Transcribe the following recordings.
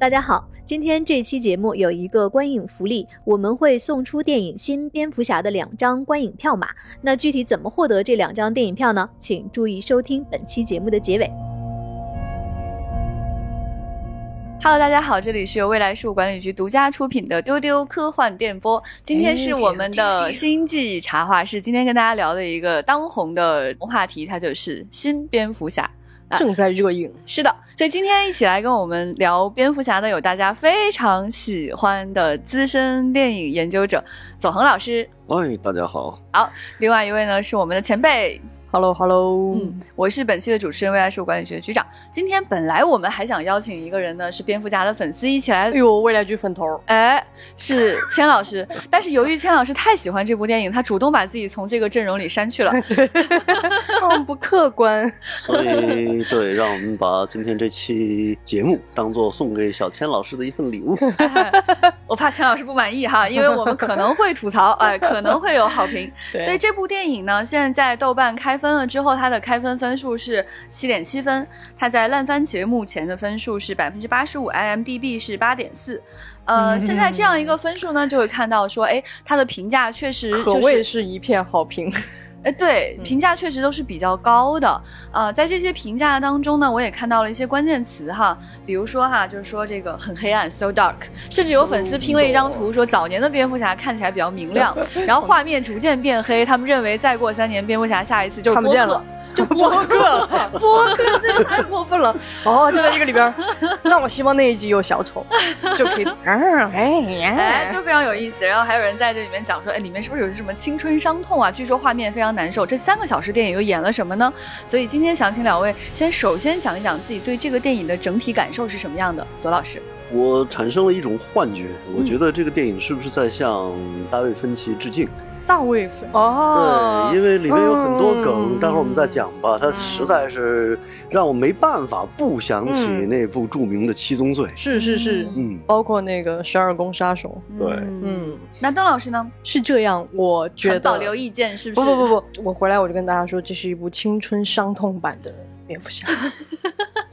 大家好，今天这期节目有一个观影福利，我们会送出电影《新蝙蝠侠》的两张观影票码。那具体怎么获得这两张电影票呢？请注意收听本期节目的结尾。Hello，大家好，这里是由未来事务管理局独家出品的丢丢科幻电波。今天是我们的星际茶话室，今天跟大家聊的一个当红的话题，它就是新蝙蝠侠。啊。正在热映。是的，所以今天一起来跟我们聊蝙蝠侠的有大家非常喜欢的资深电影研究者左恒老师，哎，大家好。好，另外一位呢是我们的前辈 Hello Hello，嗯，我是本期的主持人，未来事务管理局的局长。今天本来我们还想邀请一个人呢，是蝙蝠侠的粉丝一起来哎，呦，未来局粉头，哎，是千老师，但是由于千老师太喜欢这部电影，他主动把自己从这个阵容里删去了。嗯，不客观。所以对，让我们把今天这期节目当做送给小千老师的一份礼物。我怕千老师不满意哈，因为我们可能会吐槽，哎，可能会有好评。对所以这部电影呢，现在在豆瓣开分了之后，它的开分分数是七点七分，它在烂番茄目前的分数是百分之八十五，IMDB 是八点四。呃，嗯现在这样一个分数呢，就会看到说，哎，它的评价确实可就是谓是一片好评。哎，对，嗯。评价确实都是比较高的。呃，在这些评价当中呢，我也看到了一些关键词哈，比如说哈，就是说这个很黑暗，so dark，甚至有粉丝拼了一张图说早年的蝙蝠侠看起来比较明亮，然后画面逐渐变黑，他们认为再过三年蝙蝠侠下一次就是看不见了，就波克，播客这个太过分了。哦，就在这个里边儿，那我希望那一集有小丑，就可以。嗯，哎呀，哎，就非常有意思。然后还有人在这里面讲说，哎，里面是不是有什么青春伤痛啊？据说画面非常难受。这三个小时电影又演了什么呢？所以今天想请两位先首先讲一讲自己对这个电影的整体感受是什么样的，左老师。我产生了一种幻觉，我觉得这个电影是不是在向大卫芬奇致敬？大卫粉哦，对，因为里面有很多梗，嗯待会儿我们再讲吧。它实在是让我没办法不想起嗯那部著名的《七宗罪》。是是是，嗯，包括那个十二宫杀手。对嗯，那邓老师呢？是这样，我觉得保留意见是不是？不不不不，我回来我就跟大家说，这是一部青春伤痛版的蝙蝠侠，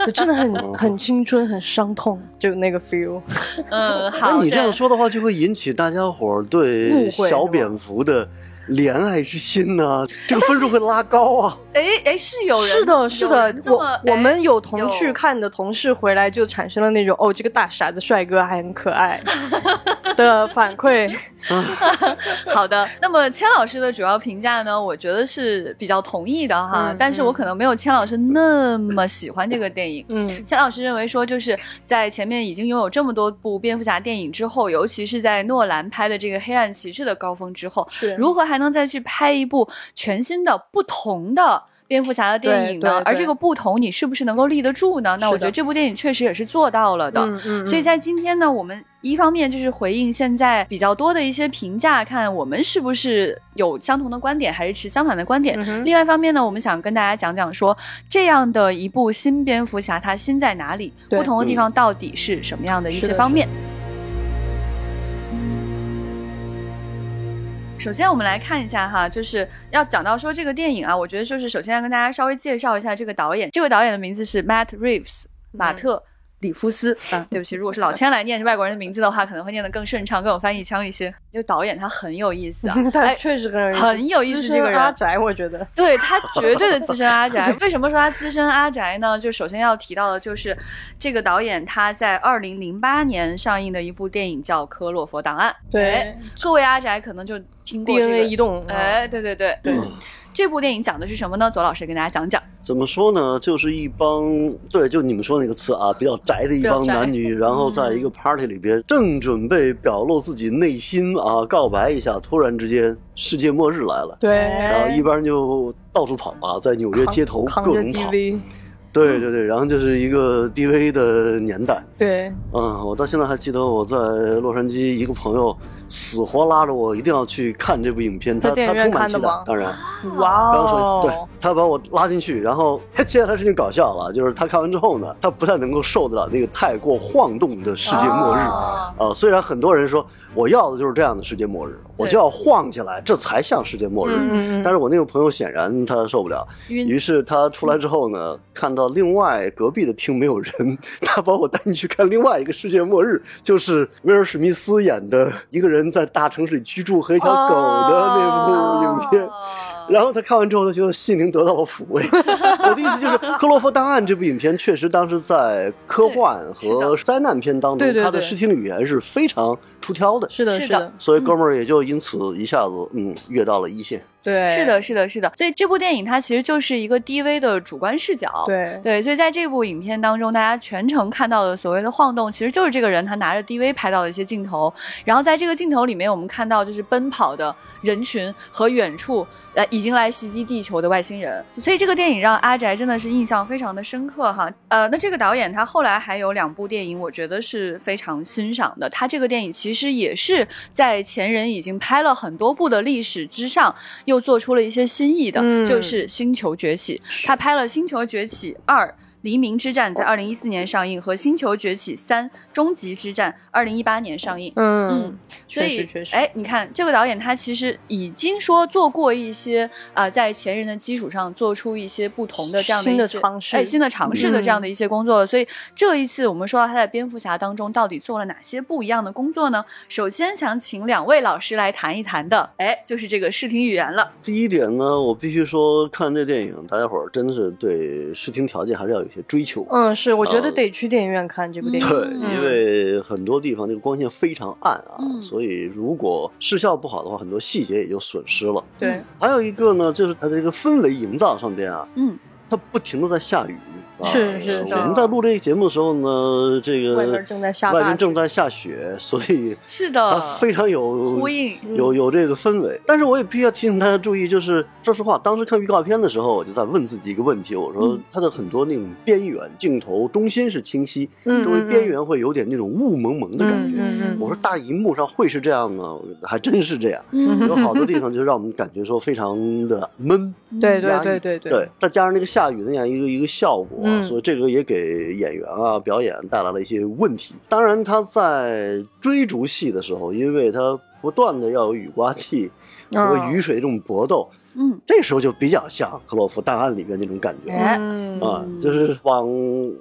就真的很 很青春，很伤痛，就那个 feel。嗯，好。那你这样，说的话，就会引起大家伙儿对小蝙蝠的怜爱之心呢、这个分数会拉高啊。哎哎，是有人是的，是的，这么我我们哎有同去看的同事回来就产生了那种哦，这个大傻子帅哥还很可爱 的反馈。好的，那么千老师的主要评价呢，我觉得是比较同意的哈，嗯但是我可能没有千老师那么喜欢这个电影。嗯，千老师认为说，就是在前面已经拥有这么多部蝙蝠侠电影之后，尤其是在诺兰拍的这个《黑暗骑士》的高峰之后，如何还能再去拍一部全新的、不同的？蝙蝠侠的电影呢而这个不同，你是不是能够立得住呢？那我觉得这部电影确实也是做到了的。嗯嗯，所以在今天呢，我们一方面就是回应现在比较多的一些评价，看我们是不是有相同的观点，还是持相反的观点。嗯另外一方面呢，我们想跟大家讲讲说，这样的一部新蝙蝠侠，它新在哪里？不同的地方到底是什么样的一是的些方首先，我们来看一下哈，就是要讲到说这个电影啊，我觉得就是首先要跟大家稍微介绍一下这个导演。这个导演的名字是 Matt Reeves，马特。里夫斯啊，对不起，如果是老千来念外国人的名字的话，可能会念得更顺畅，更有翻译腔一些。这个导演他很有意思啊，他哎，确实很很有意思这个人阿宅，我觉得。对他绝对的资深阿宅。为什么说他资深阿宅呢？就首先要提到的就是这个导演他在二零零八年上映的一部电影叫《科洛佛档案》。对哎各位阿宅可能就听过、这个、DNA 移动，哎，对对对对嗯这部电影讲的是什么呢？左老师跟大家讲讲。怎么说呢？就是一帮对，就你们说那个词啊，比较宅的一帮男女，然后在一个 party 里边，正准备表露自己内心啊，告白一下，突然之间世界末日来了，对，然后一帮人就到处跑啊，在纽约街头各种跑。对对对，然后就是一个 DV 的年代。对，嗯，我到现在还记得我在洛杉矶一个朋友死活拉着我一定要去看这部影片，他他充满期待当然。哇刚说哦，对他把我拉进去，然后接下来事情搞笑了，就是他看完之后呢，他不太能够受得了那个太过晃动的世界末日。啊。啊、虽然很多人说我要的就是这样的世界末日，我就要晃起来，这才像世界末日。但是我那个朋友显然他受不了，于是他出来之后呢，看到另外隔壁的厅没有人，他把我带进去看另外一个世界末日，就是威尔史密斯演的一个人在大城市里居住和一条狗的那部影片。哦然后他看完之后，他觉得心灵得到了抚慰。我的意思就是，《克洛夫档案》这部影片确实当时在科幻和灾难片当中，它的视听语言是非常出挑的。是的，是的是的，所以哥们儿也就因此一下子嗯跃到了一线。对，是的，是的，是的。所以这部电影它其实就是一个 DV 的主观视角。对对，所以在这部影片当中，大家全程看到的所谓的晃动，其实就是这个人他拿着 DV 拍到的一些镜头。然后在这个镜头里面，我们看到就是奔跑的人群和远处呃已经来袭击地球的外星人。所以这个电影让阿宅真的是印象非常的深刻哈。呃，那这个导演他后来还有两部电影，我觉得是非常欣赏的。他这个电影其实也是在前人已经拍了很多部的历史之上，又做出了一些新意的，嗯就是《星球崛起》。他拍了《星球崛起二》。黎明之战在二零一四年上映，和《星球崛起三：终极之战》二零一八年上映。嗯，所以确实确实，哎，你看这个导演他其实已经说做过一些啊、呃在前人的基础上做出一些不同的这样的尝试哎，新的尝试的这样的一些工作了。所以这一次我们说到他在蝙蝠侠当中到底做了哪些不一样的工作呢？首先想请两位老师来谈一谈的，哎，就是这个视听语言了。第一点呢，我必须说，看这电影，大家伙儿真的是对视听条件还是要有一些追求。嗯，是，我觉得呃得去电影院看这部电影。对，嗯因为很多地方那个光线非常暗啊，嗯所以如果视效不好的话，很多细节也就损失了。对，还有一个呢，就是它的这个氛围营造上边啊，嗯，它不停的在下雨。啊是是的。我们在录这个节目的时候呢，这个外面正在下外面正在下雪，所以是它的，非常有呼应。有有这个氛围，但是我也必须要提醒大家注意，就是说实话，当时看预告片的时候，我就在问自己一个问题，我说嗯。它的很多那种边缘镜头中心是清晰，嗯周围边缘会有点那种雾蒙蒙的感觉。我说大荧幕上会是这样吗？还真是这样，嗯。有好多地方就让我们感觉说非常的闷。对对压抑。对对对。对，再加上那个下雨的那样一个一个效果，嗯所以这个也给演员啊表演带来了一些问题。当然，他在追逐戏的时候，因为他不断的要有雨刮器和哦雨水这种搏斗，嗯，这时候就比较像《克洛夫档案》里面那种感觉。哎嗯啊，就是往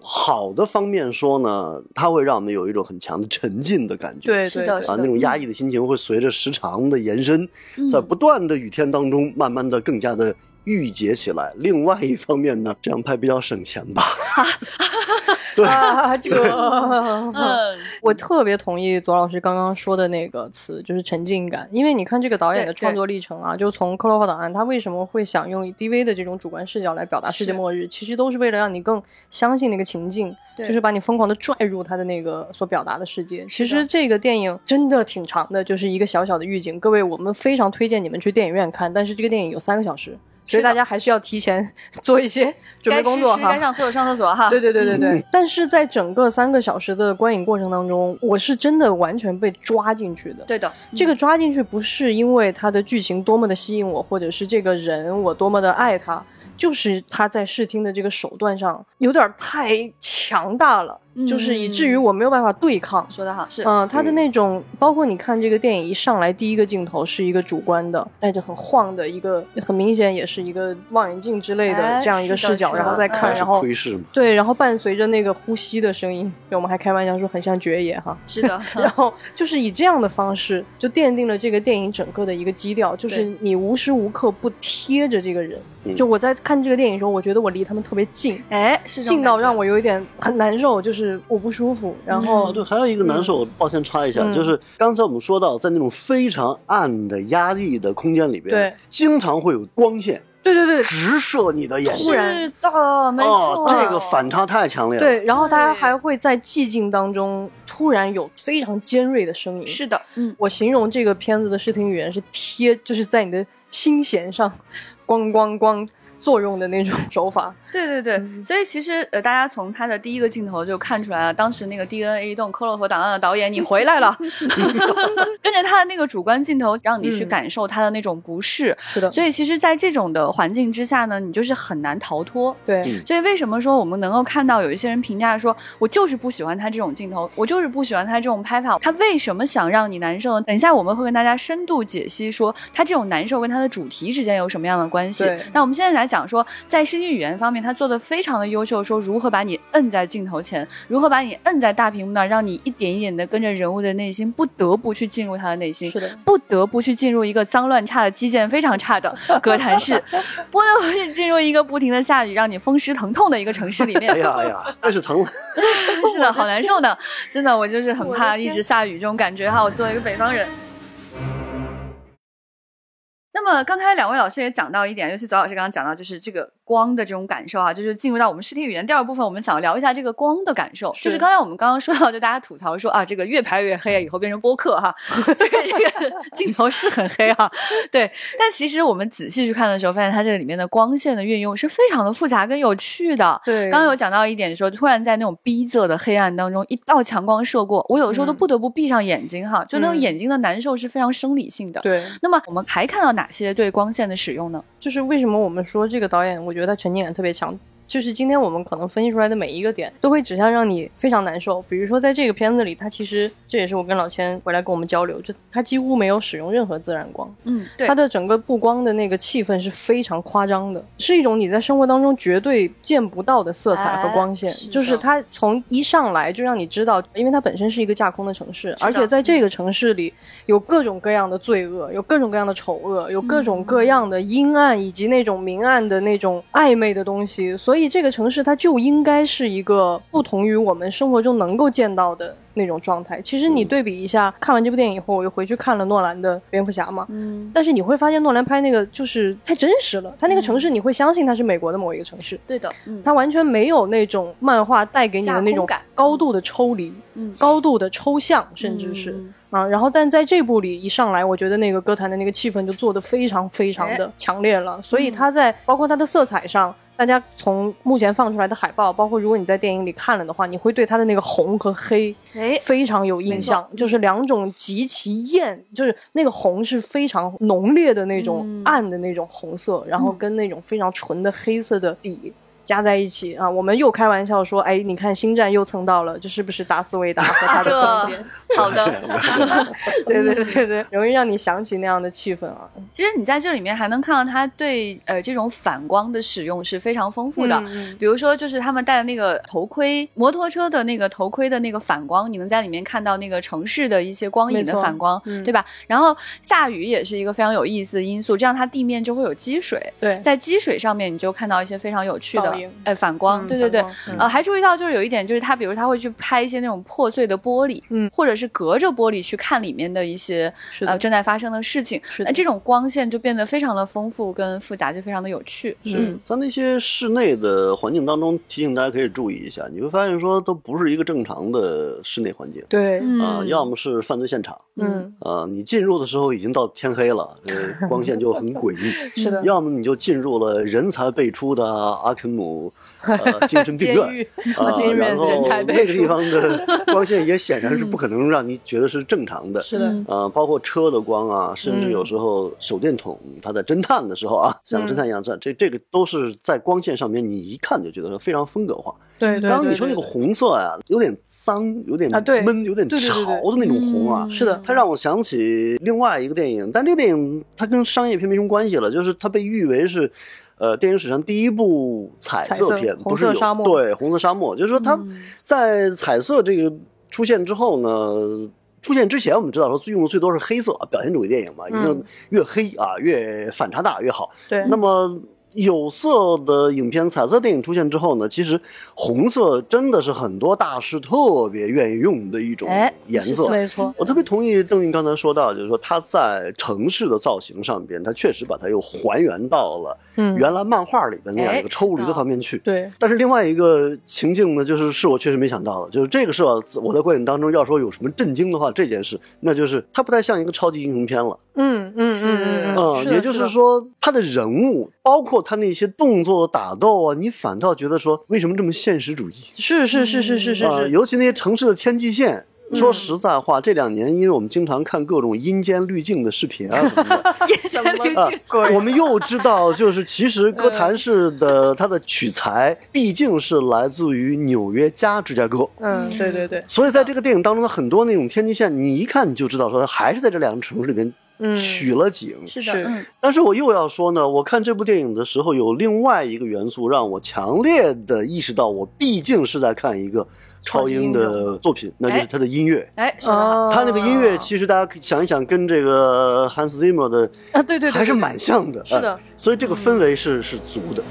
好的方面说呢，它会让我们有一种很强的沉浸的感觉。对对对是的啊，那种压抑的心情会随着时长的延伸，嗯在不断的雨天当中，慢慢的更加的郁结起来。另外一方面呢，这样拍比较省钱吧。对，啊，这个，嗯，我特别同意左老师刚刚说的那个词，就是沉浸感。因为你看这个导演的创作历程啊，就从《克洛弗档案》，他为什么会想用 DV 的这种主观视角来表达世界末日，其实都是为了让你更相信那个情境，对就是把你疯狂的拽入他的那个所表达的世界。其实这个电影真的挺长的，就是一个小小的预警。各位，我们非常推荐你们去电影院看，但是这个电影有三个小时。所以大家还是要提前 做一些准备该工作哈。吃吃该上厕所上厕所哈。对对对对对，嗯但是在整个三个小时的观影过程当中，我是真的完全被抓进去的。对的，这个抓进去不是因为它的剧情多么的吸引我，或者是这个人我多么的爱他，就是他在视听的这个手段上有点太强大了，嗯就是以至于我没有办法对抗。说的好，是嗯，他的那种，包括你看这个电影一上来第一个镜头是一个主观的，带着很晃的一个，很明显也是一个望远镜之类的哎这样一个视角，然后再看，哎然后窥视嘛。对，然后伴随着那个呼吸的声音，对我们还开玩笑说很像爵爷哈。是的，然后就是以这样的方式，就奠定了这个电影整个的一个基调，就是你无时无刻不贴着这个人。嗯就我在看这个电影的时候，我觉得我离他们特别近，哎，近到让我有一点很难受，就是我不舒服。然后哦，对，还有一个难受，抱歉插一下，嗯就是刚才我们说到，在那种非常暗的压力的空间里边，对，经常会有光线对对对直射你的眼睛。突然是的，没哦错，，这个反差太强烈了。对，然后大家还会在寂静当中突然有非常尖锐的声音。是的，嗯，我形容这个片子的视听语言是贴，就是在你的心弦上，咣咣咣作用的那种手法。对对对，所以其实呃，大家从他的第一个镜头就看出来了，当时那个 DNA 动科洛弗档案的导演你回来了，跟着他的那个主观镜头，让你去嗯感受他的那种不适。是的，所以其实，在这种的环境之下呢，你就是很难逃脱。对嗯所以为什么说我们能够看到有一些人评价说，我就是不喜欢他这种镜头，我就是不喜欢他这种拍法，他为什么想让你难受呢？等一下我们会跟大家深度解析说，他这种难受跟他的主题之间有什么样的关系对。那我们现在来讲说，在视听语言方面，他做的非常的优秀，说如何把你摁在镜头前，如何把你摁在大屏幕那儿，让你一点一点的跟着人物的内心，不得不去进入他的内心。是的，不得不去进入一个脏乱差的基建非常差的歌坛市，不得不去进入一个不停的下雨，让你风湿疼痛的一个城市里面哎。呀哎呀，那是疼了。是的，好难受的，真的，我就是很怕一直下雨这种感觉哈。我作为一个北方人。那么刚才两位老师也讲到一点，尤其左老师刚刚讲到，就是这个光的这种感受啊，就是进入到我们视听语言第二部分，我们想聊一下这个光的感受。就是是刚才我们刚刚说到，就大家吐槽说啊，这个越拍越黑，以后变成播客哈，这个这个镜头是很黑哈，对。但其实我们仔细去看的时候，发现它这个里面的光线的运用是非常的复杂跟有趣的。对，刚刚有讲到一点说，突然在那种逼仄的黑暗当中，一道强光射过，我有的时候都嗯不得不闭上眼睛哈，就那种嗯眼睛的难受是非常生理性的。对，那么我们还看到哪些对光线的使用呢？就是为什么我们说这个导演，我觉得他沉浸感特别强。就是今天我们可能分析出来的每一个点，都会指向让你非常难受。比如说，在这个片子里，它其实这也是我跟老千回来跟我们交流，就它几乎没有使用任何自然光，嗯，对它的整个布光的那个气氛是非常夸张的，是一种你在生活当中绝对见不到的色彩和光线。哎是就是它从一上来就让你知道，因为它本身是一个架空的城市，而且在这个城市里有各种各样的罪恶，有各种各样的丑恶，有各种各样的阴暗以及那种明暗的那种暧昧的东西。所以这个城市它就应该是一个不同于我们生活中能够见到的。那种状态，其实你对比一下，看完这部电影以后，我又回去看了诺兰的蝙蝠侠嘛，嗯，但是你会发现诺兰拍那个就是太真实了，他那个城市你会相信它是美国的某一个城市，对的，嗯，它完全没有那种漫画带给你的那种感高度的抽离、嗯。高度的抽象，甚至是、嗯。啊。然后，但在这部里一上来，我觉得那个歌坛的那个气氛就做得非常非常哎。的强烈了，所嗯。以它在包括它的色彩上。大家从目前放出来的海报，包括如果你在电影里看了的话，你会对它的那个红和黑哎，非常有印象，就是两种极其艳，就是那个红是非常浓烈的那种嗯暗的那种红色，然后跟那种非常纯的黑色的底。加在一起啊，我们又开玩笑说，哎，你看星战又蹭到了，这是不是达斯维达和他的空间？好的。对对对对，容易让你想起那样的气氛啊。其实你在这里面还能看到他对呃这种反光的使用是非常丰富的。嗯比如说，就是他们戴的那个头盔，摩托车的那个头盔的那个反光，你能在里面看到那个城市的一些光影的反光，嗯对吧？然后下雨也是一个非常有意思的因素，这样它地面就会有积水，对，在积水上面你就看到一些非常有趣的倒影呃反光，嗯对对对呃，还注意到就是有一点，就是他比如他会去拍一些那种破碎的玻璃，嗯或者是隔着玻璃去看里面的一些呃正在发生的事情，是那这种光线就变得非常的丰富跟复杂，就非常的有趣。是。嗯。在那些室内的环境当中，提醒大家可以注意一下，你会发现说都不是一个正常的室内环境对，嗯。啊、要么是犯罪现场嗯，啊、你进入的时候已经到天黑了，光线就很诡异。是的，要么你就进入了人才辈出的阿肯姆呃 精神病院啊，然后那个地方的光线也显然是不可能让你觉得是正常的。是的，嗯啊，包括车的光啊，甚至有时候手电筒，它在侦探的时候啊，像侦探一样这这这个都是在光线上面，你一看就觉得非常风格化。对对。刚刚你说那个红色啊，有点脏，有点闷，有点潮的那种红啊嗯。是的它让我想起另外一个电影，但这个电影它跟商业片没什么关系了，就是它被誉为是，呃，电影史上第一部彩彩色色片，红不是有沙漠对红色沙漠，就是说它嗯在彩色这个出现之后呢。出现之前，我们知道说用的最多是黑色，表现主义电影嘛，一定嗯越黑啊越反差大越好。对，那么有色的影片、彩色电影出现之后呢，其实红色真的是很多大师特别愿意用的一种哎颜色。没错，我特别同意邓韵刚才说到，就是说他在城市的造型上边，他确实把它又还原到了嗯，原来漫画里边那样一哎个抽离的方面去。对，但是另外一个情境呢，就是是我确实没想到的，就是这个是我我在观影当中要说有什么震惊的话，这件事那就是它不太像一个超级英雄片了。嗯嗯是嗯嗯，嗯，也就是说，他的人物包括他那些动作打斗啊，你反倒觉得说为什么这么现实主义？是是是是是是啊，是，尤其那些城市的天际线。说实在话，这两年因为我们经常看各种阴间滤镜的视频啊什么的，啊鬼 我们又知道，就是其实哥谭市的它的取材毕竟是来自于纽约加芝加哥，嗯，对对对，所以在这个电影当中的很多那种天际线，你一看你就知道说它还是在这两个城市里边嗯，取了景。是的，但是我又要说呢，我看这部电影的时候，有另外一个元素让我强烈的意识到，我毕竟是在看一个超英的作品，那就是他的音乐。哎，说得好，哦它那个音乐，其实大家可以想一想，跟这个 Hans Zimmer 的啊，对对对，还是蛮像的。是的哎所以这个氛围是是足的。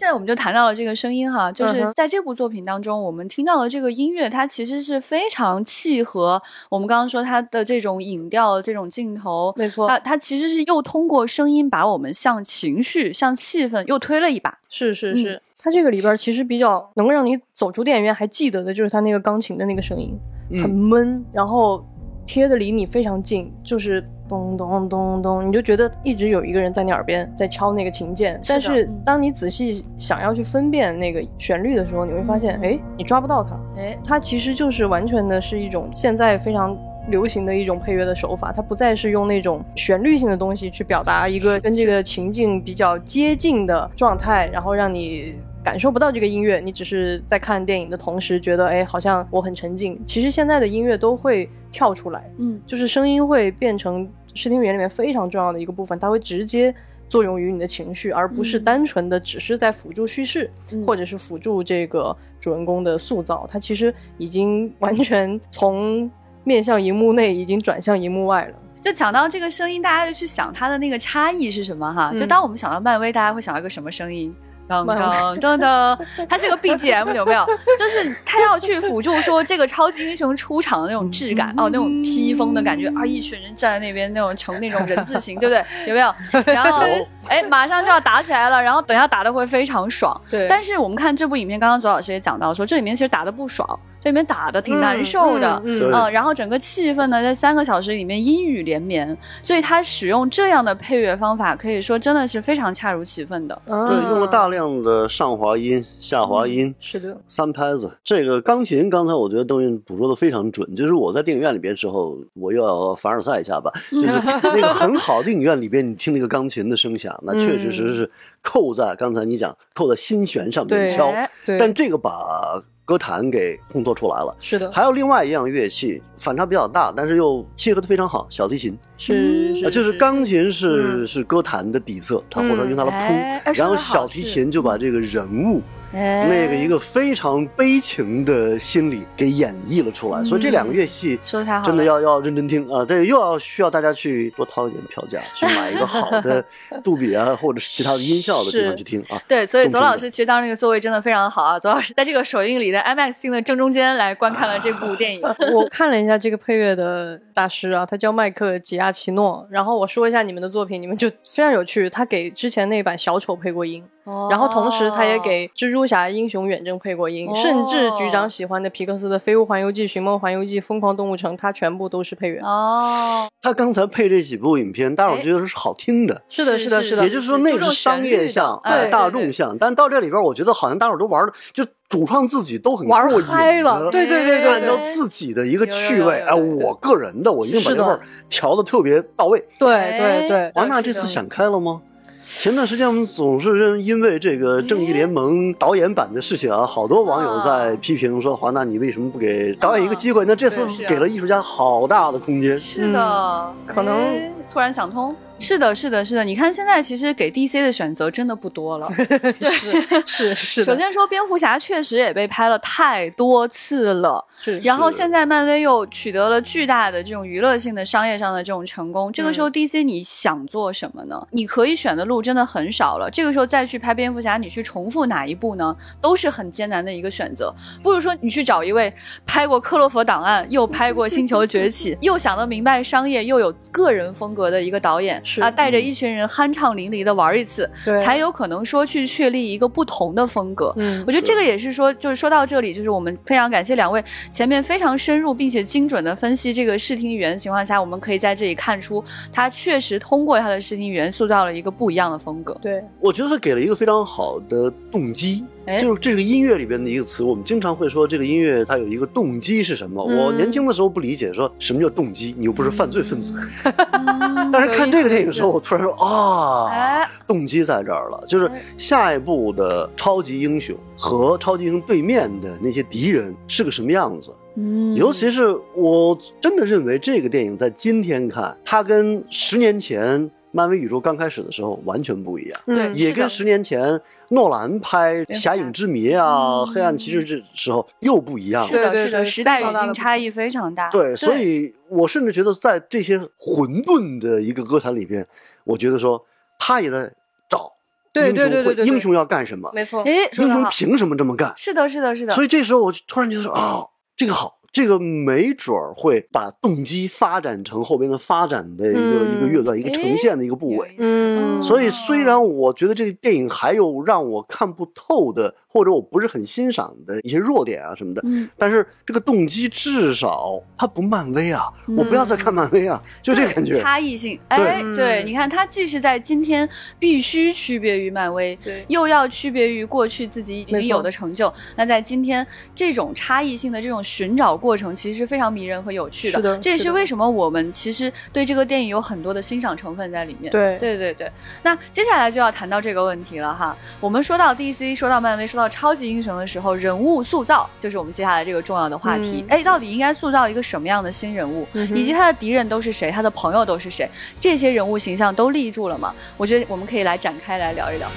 现在我们就谈到了这个声音哈，就是在这部作品当中，我们听到的这个音乐，它其实是非常契合我们刚刚说它的这种影调、这种镜头，没错。它它其实是又通过声音把我们向情绪、向气氛又推了一把。是是嗯是，它这个里边其实比较能让你走出电影院还记得的就是它那个钢琴的那个声音，很嗯，闷，然后贴的离你非常近，就是咚咚咚咚，你就觉得一直有一个人在你耳边在敲那个琴键。但是当你仔细想要去分辨那个旋律的时候，你会发现，嗯哎，你抓不到它。哎，它其实就是完全的是一种现在非常流行的一种配乐的手法，它不再是用那种旋律性的东西去表达一个跟这个情境比较接近的状态，然后让你。感受不到这个音乐，你只是在看电影的同时觉得，哎，好像我很沉浸。其实现在的音乐都会跳出来，嗯，就是声音会变成视听语言里面非常重要的一个部分，它会直接作用于你的情绪，而不是嗯单纯的只是在辅助叙事，嗯或者是辅助这个主人公的塑造。它其实已经完全从面向荧幕内，已经转向荧幕外了。就讲到这个声音，大家就去想它的那个差异是什么哈。嗯就当我们想到漫威，大家会想到一个什么声音？当漫当当当，它是个 BGM 有没有？就是它要去辅助说这个超级英雄出场的那种质感哦，那种披风的感觉啊，一群人站在那边那种成那种人字形，对不对？有没有？然后哎，马上就要打起来了，然后等下打的会非常爽。对但是我们看这部影片，刚刚左老师也讲到说，这里面其实打的不爽，这里面打的挺难受的。嗯然后整个气氛呢，在三个小时里面阴雨连绵，所以他使用这样的配乐方法，可以说真的是非常恰如其分的。嗯对，用了大量的上滑音、下滑音。是的，三拍子，这个钢琴，刚才我觉得邓韵捕捉的非常准。就是我在电影院里边时候，我又要凡尔赛一下吧，就是那个很好的影院里边，你听那个钢琴的声响，那确确实实是扣在刚才你讲扣在心弦上面敲。哎对，但这个把歌坛给烘托出来了。是的，还有另外一样乐器，反差比较大，但是又契合的非常好，小提琴。是就是钢琴是嗯。是歌坛的底色，它或者用它的哎哎铺，然后小提琴就把这个人物哎那个一个非常悲情的心理给演绎了出来，所以这两个乐器说的太好，真的要要认真听啊！这又要需要大家去多掏一点票价，去买一个好的杜比啊，或者是其他的音效的地方去听啊。对，所以左老师其实当时那个座位真的非常好啊。左老师在这个首映礼的 IMAX 厅的正中间来观看了这部电影。我看了一下这个配乐的大师啊，他叫麦克吉亚奇诺。然后我说一下你们的作品，你们就非常有趣。他给之前那版小丑配过音，然后同时他也给蜘蛛侠英雄远征配过音，哦甚至局长喜欢的皮克斯的《飞屋环游记》《寻梦环游记》《疯狂动物城》，他全部都是配乐。哦，他刚才配这几部影片，大伙儿觉得是好听的。是的，是是的，是的也。就是说，那个是商业向，哎，大众向。但到这里边，我觉得好像大伙儿都玩的，就主创自己都很玩过瘾嗨了对对对对按照自己的一个趣味，哎，我个人的，我一定把这味儿调的特别到位。对对对，华纳这次想开了吗？前段时间我们总是因为这个《正义联盟》导演版的事情啊，好多网友在批评说华纳你为什么不给导演一个机会？那这次给了艺术家好大的空间。是的，可能哎突然想通。是的，是的，是的。你看现在其实给 DC 的选择真的不多了。对是是的。首先说，蝙蝠侠确实也被拍了太多次了。是，然后现在漫威又取得了巨大的这种娱乐性的商业上的这种成功，这个时候嗯 DC 你想做什么呢？你可以选的路真的很少了。这个时候再去拍蝙蝠侠，你去重复哪一部呢？都是很艰难的一个选择。不如说你去找一位拍过《克洛佛档案》，又拍过《星球崛起》，又想得明白商业，又有个人风格的一个导演，是啊，带着一群人酣畅淋漓的玩一次，对才有可能说去确立一个不同的风格。嗯我觉得这个也是说，就是说到这里，就是我们非常感谢两位前面非常深入并且精准的分析这个视听语言的情况下，我们可以在这里看出，他确实通过他的视听语言塑造了一个不一样的风格。对，我觉得他给了一个非常好的动机，哎就是这个音乐里边的一个词，我们经常会说这个音乐它有一个动机是什么。嗯。我年轻的时候不理解，说什么叫动机，你又不是犯罪分子。嗯 但是看这个电影的时候，我突然说啊哎，动机在这儿了，就是哎。下一步的超级英雄和超级英雄对面的那些敌人是个什么样子。嗯。尤其是我真的认为这个电影在今天看，它跟十年前漫威宇宙刚开始的时候完全不一样。对嗯也跟十年前诺兰拍《侠侠影之谜》啊、嗯黑暗骑士》这时候又不一样了。是的，是的，对对对时代语非常大的境差异非常大。对，所以我甚至觉得在这些混沌的一个歌坛里边，我觉得说他也在找对英雄会对对对对对英雄要干什么，没错，哎，英，雄凭什么这么干？是的，是的，是的。所以这时候我就突然觉得说啊、这个好。这个没准儿会把动机发展成后边的发展的一个、嗯一个乐段、一个呈现的一个部位。嗯所以，虽然我觉得这个电影还有让我看不透的，或者我不是很欣赏的一些弱点啊什么的，嗯，但是这个动机至少它不漫威啊，我不要再看漫威啊，就这感觉。差异性。哎，对对，嗯你看，它既是在今天必须区别于漫威，对又要区别于过去自己已经有的成就。那在今天这种差异性的这种寻找过程，其实是非常迷人和有趣的。是的这也是为什么我们其实对这个电影有很多的欣赏成分在里面。对对对对。那接下来就要谈到这个问题了哈。我们说到 DC，说到漫威，说到超级英雄的时候，人物塑造就是我们接下来这个重要的话题。嗯哎、到底应该塑造一个什么样的新人物？嗯以及他的敌人都是谁，他的朋友都是谁，这些人物形象都立住了吗？我觉得我们可以来展开来聊一聊。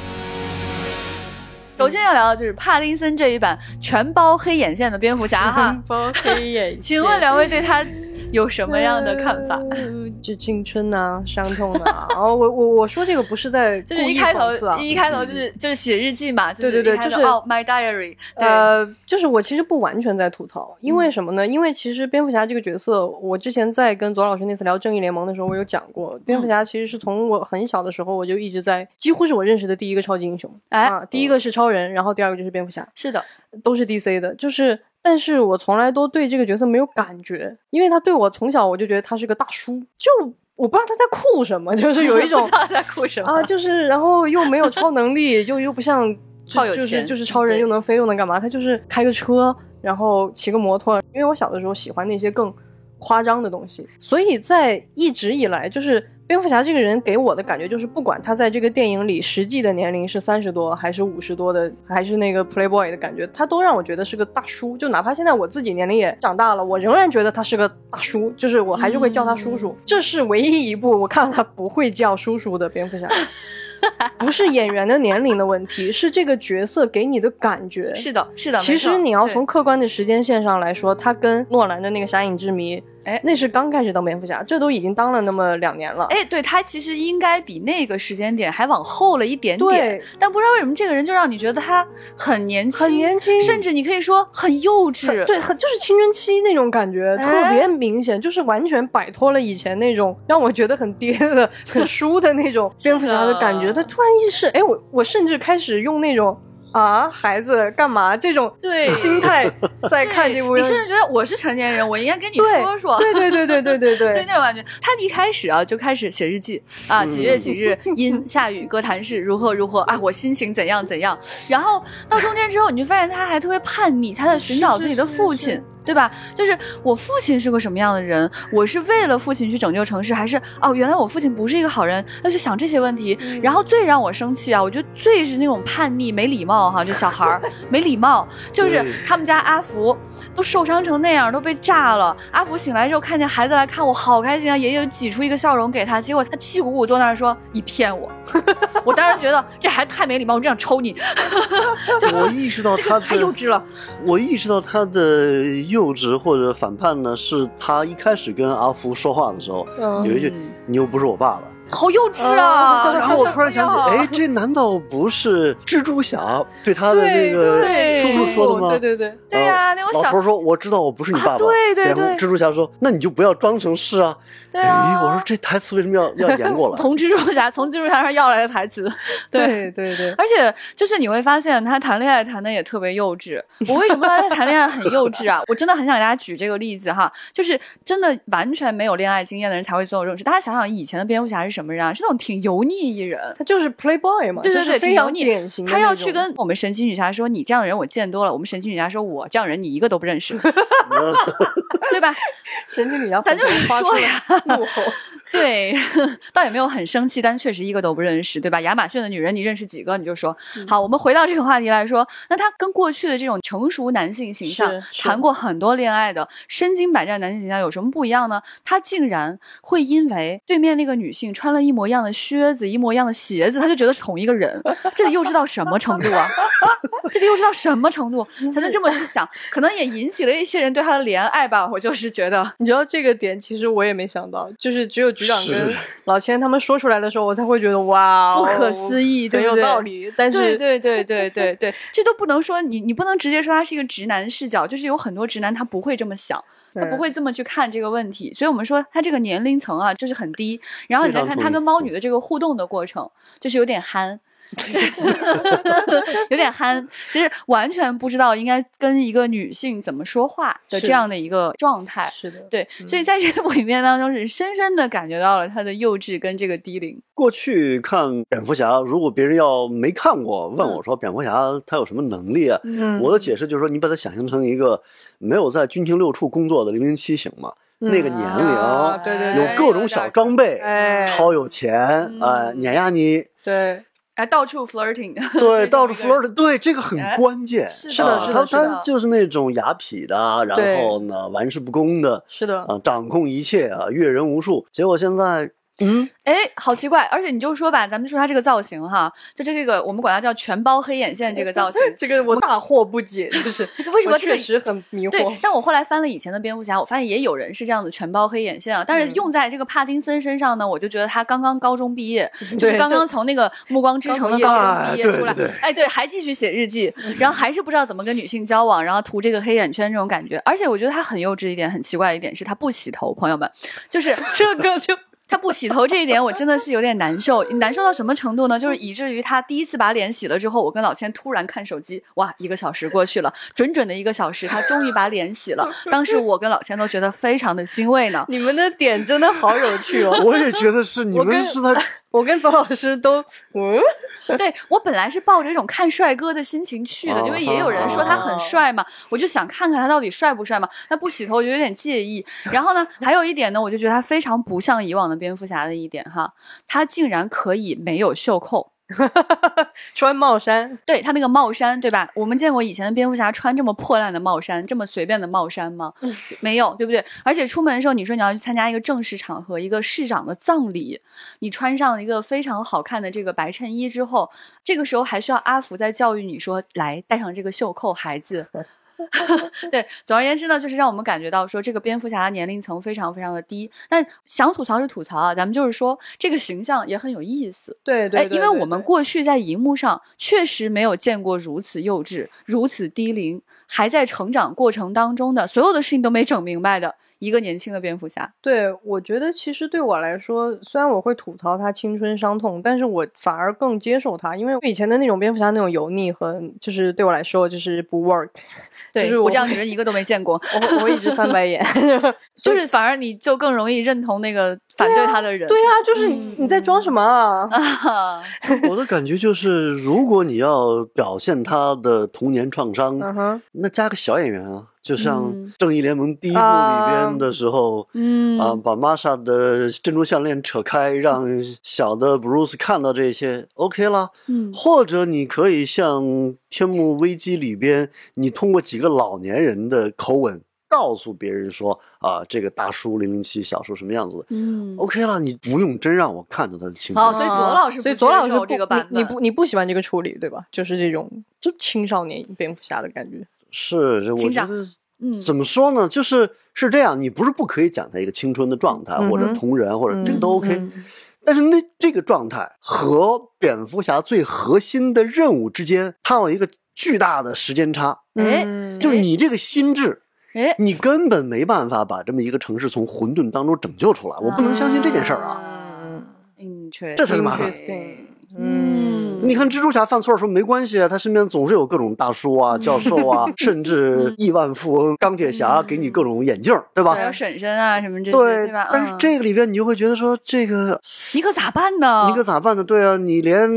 首先要聊的就是帕丁森这一版全包黑眼线的蝙蝠侠哈，全包黑眼线。请问两位对他 有什么样的看法？呃就青春呐、伤痛呐、然 后我我我说这个不是在就是一开头一开头就是就是写日记嘛，就是对对对就是 my diary，对，呃，就是我其实不完全在吐槽，因为什么呢？因为其实蝙蝠侠这个角色，我之前在跟左老师那次聊正义联盟的时候，我有讲过，蝙蝠侠其实是从我很小的时候我就一直在，几乎是我认识的第一个超级英雄。哎啊，第一个是超人，然后第二个就是蝙蝠侠，是的，都是 DC 的，就是。但是我从来都对这个角色没有感觉，因为他对我从小我就觉得他是个大叔，就我不知道他在酷什么，就是有一种 不知道他在哭什么啊，就是然后又没有超能力，又又不像 就是超有钱就是超人又能飞又能干嘛？他就是开个车，然后骑个摩托。因为我小的时候喜欢那些更夸张的东西，所以在一直以来，就是蝙蝠侠这个人给我的感觉就是，不管他在这个电影里实际的年龄是三十多还是五十多的，还是那个 Playboy 的感觉，他都让我觉得是个大叔。就哪怕现在我自己年龄也长大了，我仍然觉得他是个大叔，就是我还是会叫他叔叔。这是唯一一部我看到他不会叫叔叔的蝙蝠侠。不是演员的年龄的问题，是这个角色给你的感觉。是的，是的。其实你要从客观的时间线上来说，他跟诺兰的那个《侠影之谜》，哎那是刚开始当蝙蝠侠，这都已经当了那么两年了。哎，对他其实应该比那个时间点还往后了一点点对，但不知道为什么这个人就让你觉得他很年轻，很年轻甚至你可以说很幼稚。对，很就是青春期那种感觉，哎特别明显，就是完全摆脱了以前那种让我觉得很爹的、很 叔的那种蝙蝠侠的感觉。他突然意识，哎，我我甚至开始用那种啊孩子干嘛？这种心态在看这部你甚至觉得我是成年人我应该跟你说说。对对对对对对对。对 那种感觉。他一开始啊就开始写日记啊几月几日阴 下雨歌坛市如何如何啊我心情怎样怎样。然后到中间之后你就发现他还特别叛逆他在寻找自己的父亲。对吧？就是我父亲是个什么样的人？我是为了父亲去拯救城市，还是哦，原来我父亲不是一个好人？他就想这些问题。然后最让我生气啊，我觉得最是那种叛逆、没礼貌哈，这小孩儿 没礼貌，就是他们家阿福都受伤成那样，都被炸了。阿福醒来之后看见孩子来看我，好开心啊！爷爷挤出一个笑容给他，结果他气鼓鼓坐那儿说：“你骗我！” 我当时觉得这孩子太没礼貌，我真想抽你。我意识到他个太幼，稚了。我意识到他的幼稚或者反叛呢，是他一开始跟阿福说话的时候，嗯。有一句嗯“你又不是我爸爸”，好幼稚啊！然后我突然想起，哎，这难道不是蜘蛛侠对他的那个对叔叔说的吗？对对对，对呀、那我想老头说：“我知道我不是你爸爸。对对对蜘蛛侠说：“那你就不要装成是啊。”对啊哎，我说这台词为什么要要演过来？从蜘蛛侠从蜘蛛侠上要来的台词，对对对，而且就是你会发现他谈恋爱谈的也特别幼稚。我为什么说他谈恋爱很幼稚啊？我真的很想给大家举这个例子哈，就是真的完全没有恋爱经验的人才会做这种事。大家想想以前的蝙蝠侠是什么人啊？是那种挺油腻一人。他就是 playboy 嘛，对对对，非常挺油腻典型的他要去跟我们神奇女侠说：“你这样的人我见多了。”我们神奇女侠说：“我这样人你一个都不认识，对吧？”神奇女侠咱就是说呀怒吼，对，倒也没有很生气，但确实一个都不认识，对吧？亚马逊的女人你认识几个？你就说嗯好。我们回到这个话题来说，那他跟过去的这种成熟男性形象谈过很多恋爱的身经百战男性形象有什么不一样呢？他竟然会因为对面那个女性穿了一模一样的靴子、一模一样的鞋子，他就觉得是同一个人，这得幼稚到什么程度啊？这得幼稚到什么程度才能这么去想？可能也引起了一些人对他的怜爱吧。我就是觉得，你知道这个点，其实我也没想到，就是只有局长跟是 老千他们说出来的时候，我才会觉得哇哦，不可思议对很有道理。但是对对对对对对，这都不能说你，你不能直接说他是一个直男视角，就是有很多直男他不会这么想，他不会这么去看这个问题。所以我们说他这个年龄层啊，就是很低。然后你再看他跟猫女的这个互动的过程，就是有点憨。有点憨，其实完全不知道应该跟一个女性怎么说话的这样的一个状态。是的，对，所以在这部影片当中是深深的感觉到了他的幼稚跟这个低龄。过去看蝙蝠侠，如果别人要没看过，问嗯我说蝙蝠侠他有什么能力啊？嗯我的解释就是说，你把它想象成一个没有在军情六处工作的零零七型嘛，那个年龄、啊对对对有各种小装备，哎超有钱，哎呃，碾压你，对，哎，到处 flirting，对，到处 flirting，对，这个很哎关键。是是的啊他他就是那种雅痞的，然后呢玩世不恭的，是的，啊，掌控一切啊，阅人无数。结果现在，嗯，哎，好奇怪！而且你就说吧，咱们说他这个造型哈，就这这个我们管它叫全包黑眼线这个造型，这个我大惑不解，就是 为什么这个确实很迷对惑，。但我后来翻了以前的蝙蝠侠，我发现也有人是这样的全包黑眼线啊。但是嗯用在这个帕丁森身上呢，我就觉得他刚刚高中毕业，就是刚刚从那个《暮光之城》的刚高中毕业出来哎，对，还继续写日记，然后还是不知道怎么跟女性交往，然后涂这个黑眼圈这种感觉。而且我觉得他很幼稚一点，很奇怪的一点是他不洗头，朋友们，就是 这个就他不洗头这一点，我真的是有点难受。难受到什么程度呢？就是以至于他第一次把脸洗了之后，我跟老千突然看手机，哇，一个小时过去了，准准的一个小时，他终于把脸洗了。当时我跟老千都觉得非常的欣慰呢。你们的点真的好有趣哦。我也觉得是，你们是在我跟左老师都，嗯，对我本来是抱着一种看帅哥的心情去的，因为也有人说他很帅嘛，我就想看看他到底帅不帅嘛。他不洗头，我就有点介意。然后呢，还有一点呢，我就觉得他非常不像以往的蝙蝠侠的一点哈，他竟然可以没有袖扣。穿帽衫，对他那个帽衫，对吧？我们见过以前的蝙蝠侠穿这么破烂的帽衫，这么随便的帽衫吗？没有，对不对？而且出门的时候，你说你要去参加一个正式场合，一个市长的葬礼，你穿上了一个非常好看的这个白衬衣之后，这个时候还需要阿福在教育你说：“来，戴上这个袖扣，孩子。” 对，总而言之呢，就是让我们感觉到说，这个蝙蝠侠的年龄层非常非常的低。但想吐槽是吐槽啊，咱们就是说这个形象也很有意思。对对哎，因为我们过去在荧幕上确实没有见过如此幼稚、如此低龄，还在成长过程当中的所有的事情都没整明白的一个年轻的蝙蝠侠。对，我觉得其实对我来说，虽然我会吐槽他青春伤痛，但是我反而更接受他，因为以前的那种蝙蝠侠那种油腻和就是对我来说就是不 work，对 就是我我这样女人一个都没见过，我会我会一直翻白眼，就是反而你就更容易认同那个反对他的人。对呀、就是你你在装什么啊？啊，我的感觉就是，如果你要表现他的童年创伤，那加个小演员啊，就像嗯《正义联盟》第一部里啊边的时候。嗯啊，把玛莎的珍珠项链扯开，让小的 Bruce 看到这些，OK 啦。嗯或者你可以像《天幕危机》里边，你通过几个老年人的口吻告诉别人说啊，这个大叔零零七小时候什么样子嗯。，OK 了，你不用真让我看到他的青春。好所以左老师不所以左老师这个版你你不你不喜欢这个处理对吧？就是这种就青少年蝙蝠侠的感觉。是，这我觉得嗯怎么说呢？就是是这样，你不是不可以讲他一个青春的状态，嗯或者同人，或者这个都 OK，、嗯但是那这个状态和蝙蝠侠最核心的任务之间，它有一个巨大的时间差，哎嗯就是你这个心智。哎，你根本没办法把这么一个城市从混沌当中拯救出来，我不能相信这件事儿啊！嗯嗯，确这才是麻烦 Interesting 嗯你看蜘蛛侠犯错的时候没关系啊，他身边总是有各种大叔啊、教授啊，甚至亿万富翁钢铁侠给你各种眼镜儿，对吧？还有婶婶啊什么这些，对对吧？但是嗯这个里边你就会觉得说，这个你可咋办呢？你可咋办呢？对啊，你连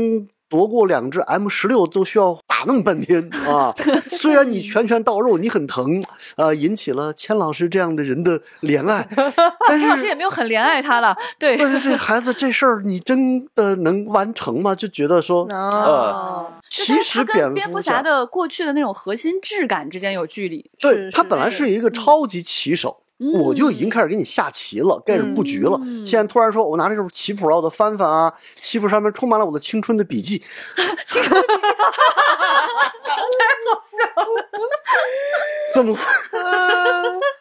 夺过两只 M 十六都需要打那么半天 啊！虽然你拳拳到肉，你很疼，呃，引起了千老师这样的人的怜爱，但钱老师也没有很怜爱他了，对，但是这孩子这事儿你真的能完成吗？就觉得说，呃，其实蝙蝠蝠侠的过去的那种核心质感之间有距离，对是是他本来是是一个超级棋手。我就已经开始给你下棋了，开始布局了。嗯现在突然说，我拿这种棋谱让我的翻翻啊，棋谱上面充满了我的青春的笔记，青春笔记 怎么？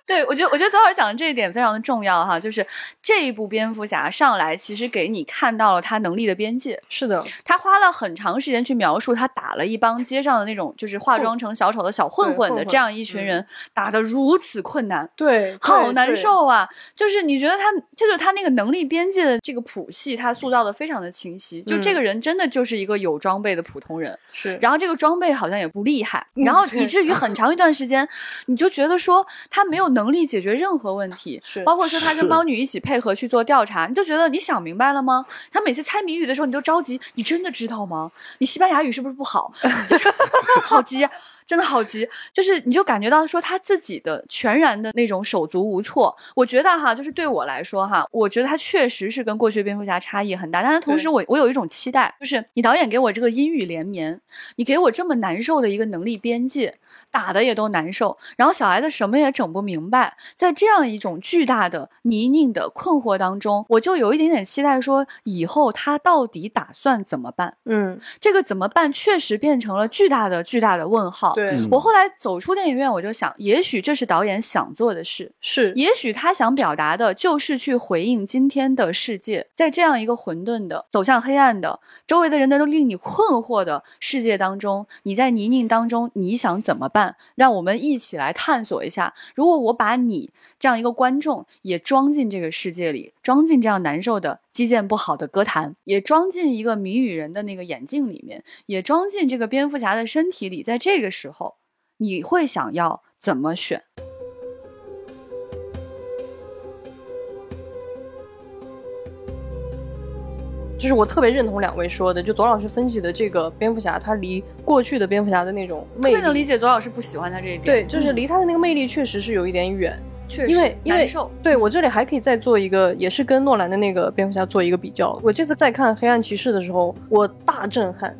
对，我觉得我觉得左老师讲的这一点非常的重要哈，就是这一部蝙蝠侠上来，其实给你看到了他能力的边界。是的，他花了很长时间去描述他打了一帮街上的那种就是化妆成小丑的小混混的这样一群人，打得如此困难。对，好难受啊！就是你觉得他，就是他那个能力边界的这个谱系，他塑造的非常的清晰。就这个人真的就是一个有装备的普通人，是，然后这个装备好像也不厉害，嗯然后以至于很长一段时间，你就觉得说他没有能力解决任何问题，是包括说他跟猫女一起配合去做调查，你就觉得你想明白了吗？他每次猜谜语的时候，你就着急，你真的知道吗？你西班牙语是不是不好？就是好急啊。真的好急，就是你就感觉到说他自己的全然的那种手足无措。我觉得哈，就是对我来说哈，我觉得他确实是跟过去的蝙蝠侠差异很大，但是同时我我有一种期待，就是你导演给我这个阴雨连绵，你给我这么难受的一个能力边界，打的也都难受，然后小孩子什么也整不明白，在这样一种巨大的泥泞的困惑当中，我就有一点点期待，说以后他到底打算怎么办？嗯，这个怎么办？确实变成了巨大的巨大的问号。对，嗯我后来走出电影院，我就想，也许这是导演想做的事，是，也许他想表达的就是去回应今天的世界，在这样一个混沌的、走向黑暗的、周围的人都令你困惑的世界当中，你在泥泞当中，你想怎么办？让我们一起来探索一下。如果我把你这样一个观众也装进这个世界里，装进这样难受的、基建不好的歌坛，也装进一个谜语人的那个眼镜里面，也装进这个蝙蝠侠的身体里，在这个时候，你会想要怎么选？就是我特别认同两位说的，就左老师分析的这个蝙蝠侠，他离过去的蝙蝠侠的那种魅力特别能理，解左老师不喜欢他这一点。对，就是嗯离他的那个魅力确实是有一点远。确实因为。对我这里还可以再做一个，也是跟诺兰的那个蝙蝠侠做一个比较。我这次在看《黑暗骑士》的时候，我大震撼。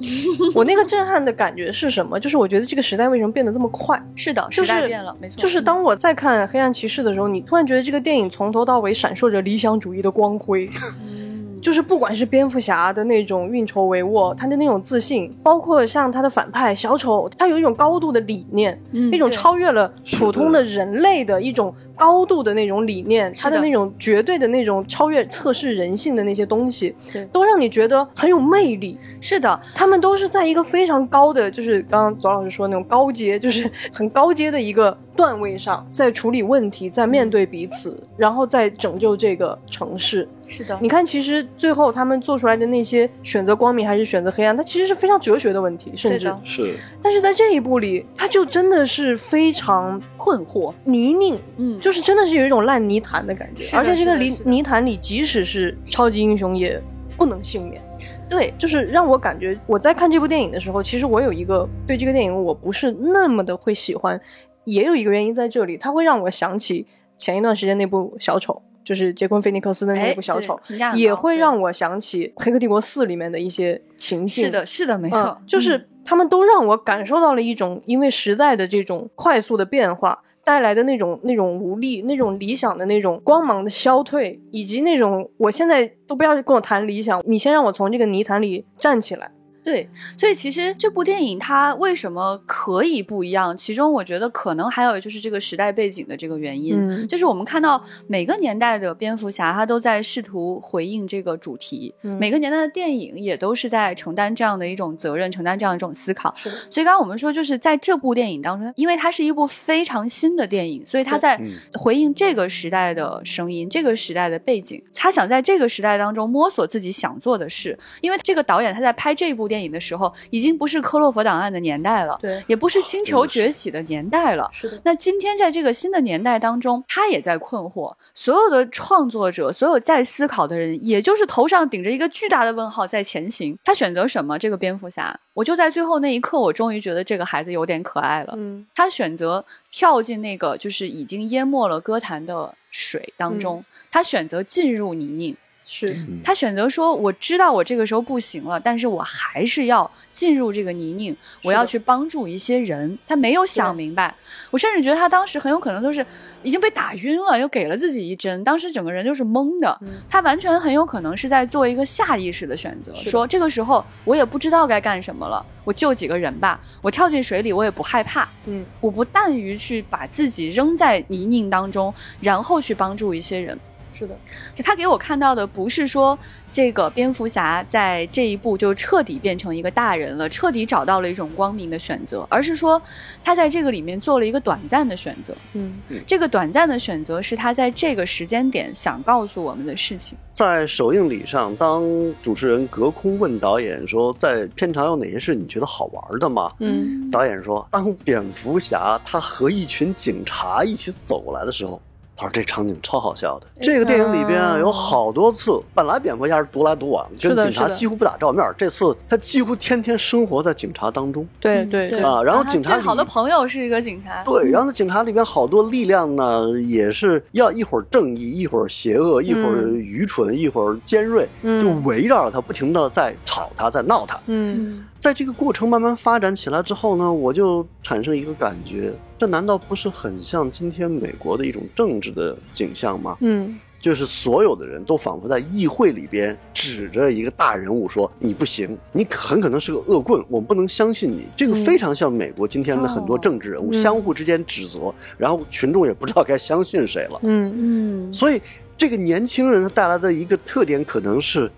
我那个震撼的感觉是什么？就是我觉得这个时代为什么变得这么快？是的，就时代变了，没错。就是当我在看《黑暗骑士》的时候，你突然觉得这个电影从头到尾闪烁着理想主义的光辉。嗯就是不管是蝙蝠侠的那种运筹帷幄，他的那种自信，包括像他的反派小丑，他有一种高度的理念，嗯一种超越了普通的人类的一种高度的那种理念，他的那种绝对的那种超越测试人性的那些东西对，都让你觉得很有魅力。是的，他们都是在一个非常高的，就是刚刚左老师说那种高阶，就是很高阶的一个段位上，在处理问题，在面对彼此，然后在拯救这个城市。是的，你看，其实最后他们做出来的那些选择光明还是选择黑暗，它其实是非常哲学的问题，甚至。是但是在这一步里，他就真的是非常困惑。泥泞，嗯，就是真的是有一种烂泥潭的感觉。而且这个泥泥潭里，即使是超级英雄也不能幸免。对，就是让我感觉我在看这部电影的时候，其实我有一个对这个电影我不是那么的会喜欢，也有一个原因在这里，它会让我想起前一段时间那部小丑，就是杰昆菲尼克斯的那哎部小丑，也会让我想起《黑客帝国四》里面的一些情境。是的，是的，没没错，就是他们都让我感受到了一种因为时代的这种快速的变化带来的那种那种无力、那种理想的那种光芒的消退，以及那种我现在都不要跟我谈理想，你先让我从这个泥潭里站起来。对，所以其实这部电影它为什么可以不一样？其中我觉得可能还有就是这个时代背景的这个原因，嗯就是我们看到每个年代的蝙蝠侠，他都在试图回应这个主题，嗯每个年代的电影也都是在承担这样的一种责任，承担这样一种思考。所以刚刚我们说，就是在这部电影当中，因为它是一部非常新的电影，所以它在嗯回应这个时代的声音、这个时代的背景。他想在这个时代当中摸索自己想做的事。因为这个导演他在拍这部电影的时候，已经不是科洛弗档案的年代了，对，也不是星球崛起的年代了。是的，那今天在这个新的年代当中，他也在困惑。所有的创作者，所有在思考的人，也就是头上顶着一个巨大的问号在前行。他选择什么？这个蝙蝠侠，我就在最后那一刻，我终于觉得这个孩子有点可爱了。嗯他选择跳进那个就是已经淹没了歌坛的水当中，他选择进入泥泞。是，嗯他选择说：“我知道我这个时候不行了，但是我还是要进入这个泥泞，我要去帮助一些人。”他没有想明白，我甚至觉得他当时很有可能都是已经被打晕了，又给了自己一针，当时整个人就是懵的。嗯他完全很有可能是在做一个下意识的选择，说这个时候我也不知道该干什么了，我救几个人吧，我跳进水里我也不害怕，嗯我不惮于去把自己扔在泥泞当中，然后去帮助一些人。是的，他给我看到的不是说这个蝙蝠侠在这一步就彻底变成一个大人了，彻底找到了一种光明的选择，而是说他在这个里面做了一个短暂的选择。嗯这个短暂的选择是他在这个时间点想告诉我们的事情。在首映礼上，当主持人隔空问导演说，在片场有哪些是你觉得好玩的吗？嗯导演说，当蝙蝠侠他和一群警察一起走过来的时候。他说：“这场景超好笑的。这个电影里边啊，有好多次，本来蝙蝠侠是独来独往，跟警察几乎不打照面。这次他几乎天天生活在警察当中。嗯对对对，啊然后警察最好的朋友是一个警察。对，然后呢，警察里边好多力量呢，也是要一会儿正义，一会儿邪恶，一会儿嗯愚蠢，一会儿尖锐，嗯就围绕着他，不停的在吵他，在闹他。嗯嗯，在这个过程慢慢发展起来之后呢，我就产生一个感觉，这难道不是很像今天美国的一种政治的景象吗？嗯。就是所有的人都仿佛在议会里边指着一个大人物说：“你不行，你很可能是个恶棍，我们不能相信你。”这个嗯。非常像美国今天的很多政治人物哦。相互之间指责，然后群众也不知道该相信谁了。嗯嗯，所以，这个年轻人他带来的一个特点可能是：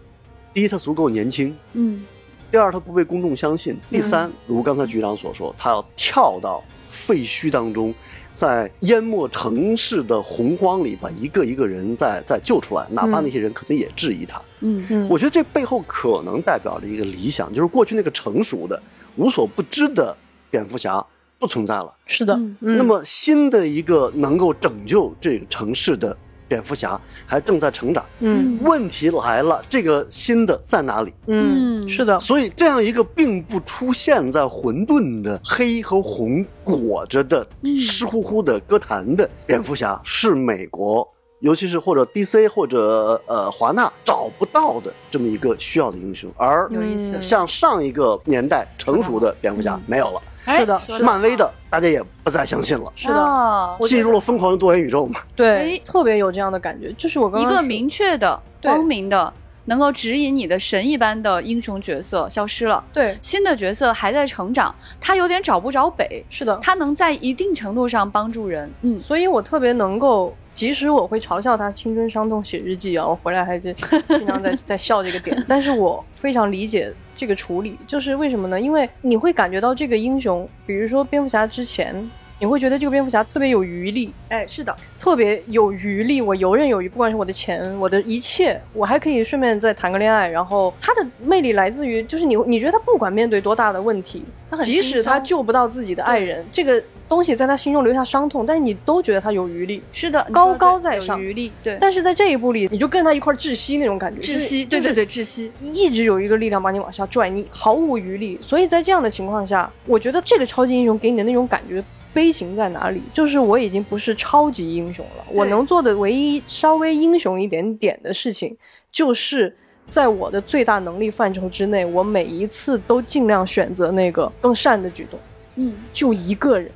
第一，他足够年轻；嗯第二，他不被公众相信；第三，如刚才局长所说，他要跳到废墟当中。在淹没城市的洪荒里，把一个一个人再再救出来，哪怕那些人可能也质疑他。嗯嗯，我觉得这背后可能代表着一个理想，就是过去那个成熟的、无所不知的蝙蝠侠不存在了。是的那么新的一个能够拯救这个城市的蝙蝠侠还正在成长。嗯问题来了，这个新的在哪里？嗯，嗯是的，所以这样一个并不出现在混沌的黑和红裹着的嗯湿乎乎的歌坛的蝙蝠侠，是美国。尤其是或者 DC 或者呃华纳找不到的这么一个需要的英雄，而有意思嗯像上一个年代成熟的蝙蝠侠嗯没有了，是的哎说得漫威的大家也不再相信了，是的，进入了疯狂的多元宇宙嘛。对哎，特别有这样的感觉，就是我刚刚说一个明确的、光明的，能够指引你的神一般的英雄角色消失了，对，新的角色还在成长，他有点找不着北，是的，他能在一定程度上帮助人。嗯，所以我特别能够，即使我会嘲笑他青春伤痛写日记啊，我回来还是经常在在笑这个点，但是我非常理解这个处理，就是为什么呢？因为你会感觉到这个英雄，比如说蝙蝠侠之前。你会觉得这个蝙蝠侠特别有余力，哎，是的，特别有余力，我游刃有余，不管是我的钱，我的一切，我还可以顺便再谈个恋爱。然后他的魅力来自于，就是你你觉得他不管面对多大的问题，他很即使他救不到自己的爱人，这个东西在他心中留下伤痛，但是你都觉得他有余力。是的，高高在上余力，对，但是在这一步里，你就跟他一块窒息那种感觉，窒息，对对对，窒息，一直有一个力量把你往下拽，你毫无余力。所以在这样的情况下，我觉得这个超级英雄给你的那种感觉。悲情在哪里？就是我已经不是超级英雄了，我能做的唯一稍微英雄一点点的事情，就是在我的最大能力范畴之内，我每一次都尽量选择那个更善的举动，嗯，就一个人，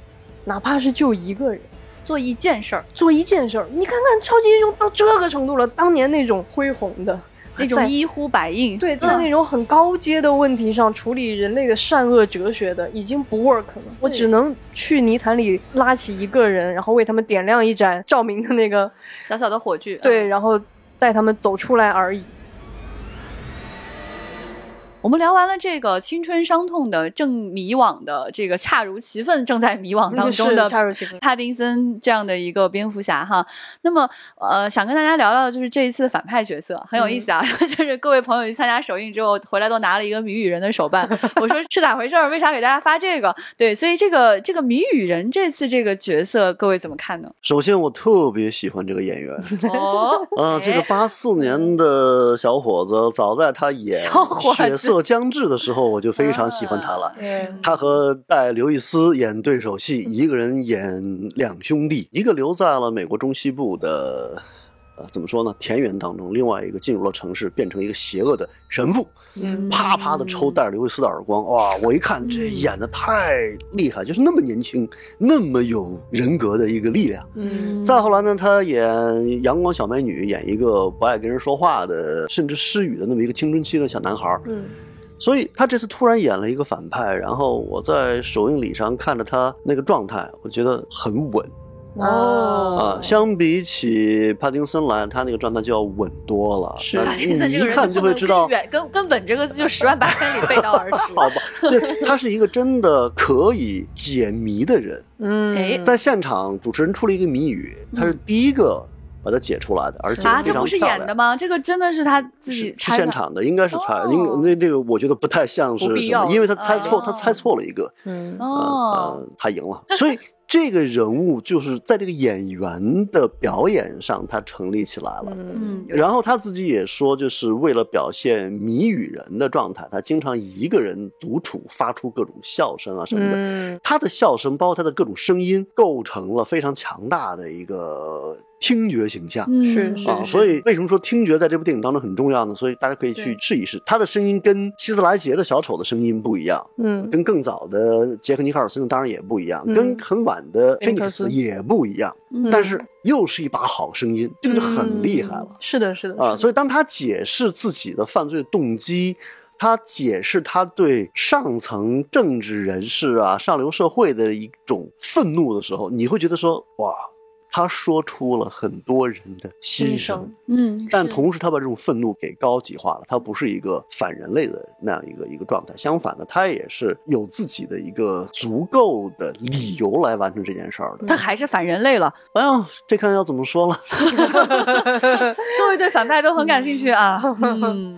哪怕是救一个人。做一件事儿，做一件事儿，你看看超级英雄到这个程度了，当年那种恢宏的、那种一呼百应。对，在那种很高阶的问题上处理人类的善恶哲学的已经不 work 了，我只能去泥潭里拉起一个人，然后为他们点亮一盏照明的那个，小小的火炬。对，然后带他们走出来而已。我们聊完了这个青春伤痛的正迷惘的这个恰如其分正在迷惘当中的恰如其分帕丁森这样的一个蝙蝠侠哈，那么呃想跟大家聊聊的就是这一次的反派角色很有意思啊，就是各位朋友去参加首映之后回来都拿了一个谜语人的手办，我说是咋回事儿？为啥给大家发这个？对，所以这个这个谜语人这次这个角色各位怎么看呢？首先，我特别喜欢这个演员。哦，啊，这个八四年的小伙子，早在他演小伙子《血色将至》的时候，我就非常喜欢他了。对，他和戴刘易斯演对手戏，一个人演两兄弟，一个留在了美国中西部的，呃，怎么说呢，田园当中；另外一个进入了城市，变成一个邪恶的神父，嗯啪啪的抽戴刘易斯的耳光。哇，我一看这演的太厉害，就是那么年轻，那么有人格的一个力量。嗯再后来呢，他演阳光小美女，演一个不爱跟人说话的，甚至失语的那么一个青春期的小男孩。嗯所以他这次突然演了一个反派，然后我在首映礼上看着他那个状态，我觉得很稳哦啊。相比起帕丁森来，他那个状态就要稳多了。是那帕丁森你这个人一看就会知道跟，远跟跟稳这个字就十万八千里背道而驰。好吧，对，他是一个真的可以解谜的人。嗯，哎在现场，主持人出了一个谜语，他是第一个把它解出来的，而且啊，非这不是演的吗？这个真的是他自己是是猜的。现场的，应该是猜，那这个我觉得不太像是因为他猜错，哦他猜错了一个，嗯呃哦，呃，他赢了，所以这个人物就是在这个演员的表演上，他成立起来了。嗯然后他自己也说，就是为了表现谜语人的状态，他经常一个人独处，发出各种笑声啊什么的。嗯他的笑声，包括他的各种声音，构成了非常强大的一个听觉形象。嗯是是啊，所以为什么说听觉在这部电影当中很重要呢？所以大家可以去试一试，他的声音跟希斯莱杰的小丑的声音不一样，嗯跟更早的杰克尼克尔森当然也不一样，嗯跟很晚的菲尼斯斯也不一样，嗯但是又是一把好声音，这个就很厉害了嗯。是的，是的啊，所以以当他解释自己的犯罪动机，他解释他对上层政治人士啊、上流社会的一种愤怒的时候，你会觉得说，哇，他说出了很多人的心声。嗯，但同时，他把这种愤怒给高级化了，他不是一个反人类的那样一个一个状态，相反的，他也是有自己的一个足够的理由来完成这件事儿的。他还是反人类了。哎呀，这看要怎么说了？各位对反派都很感兴趣啊。嗯，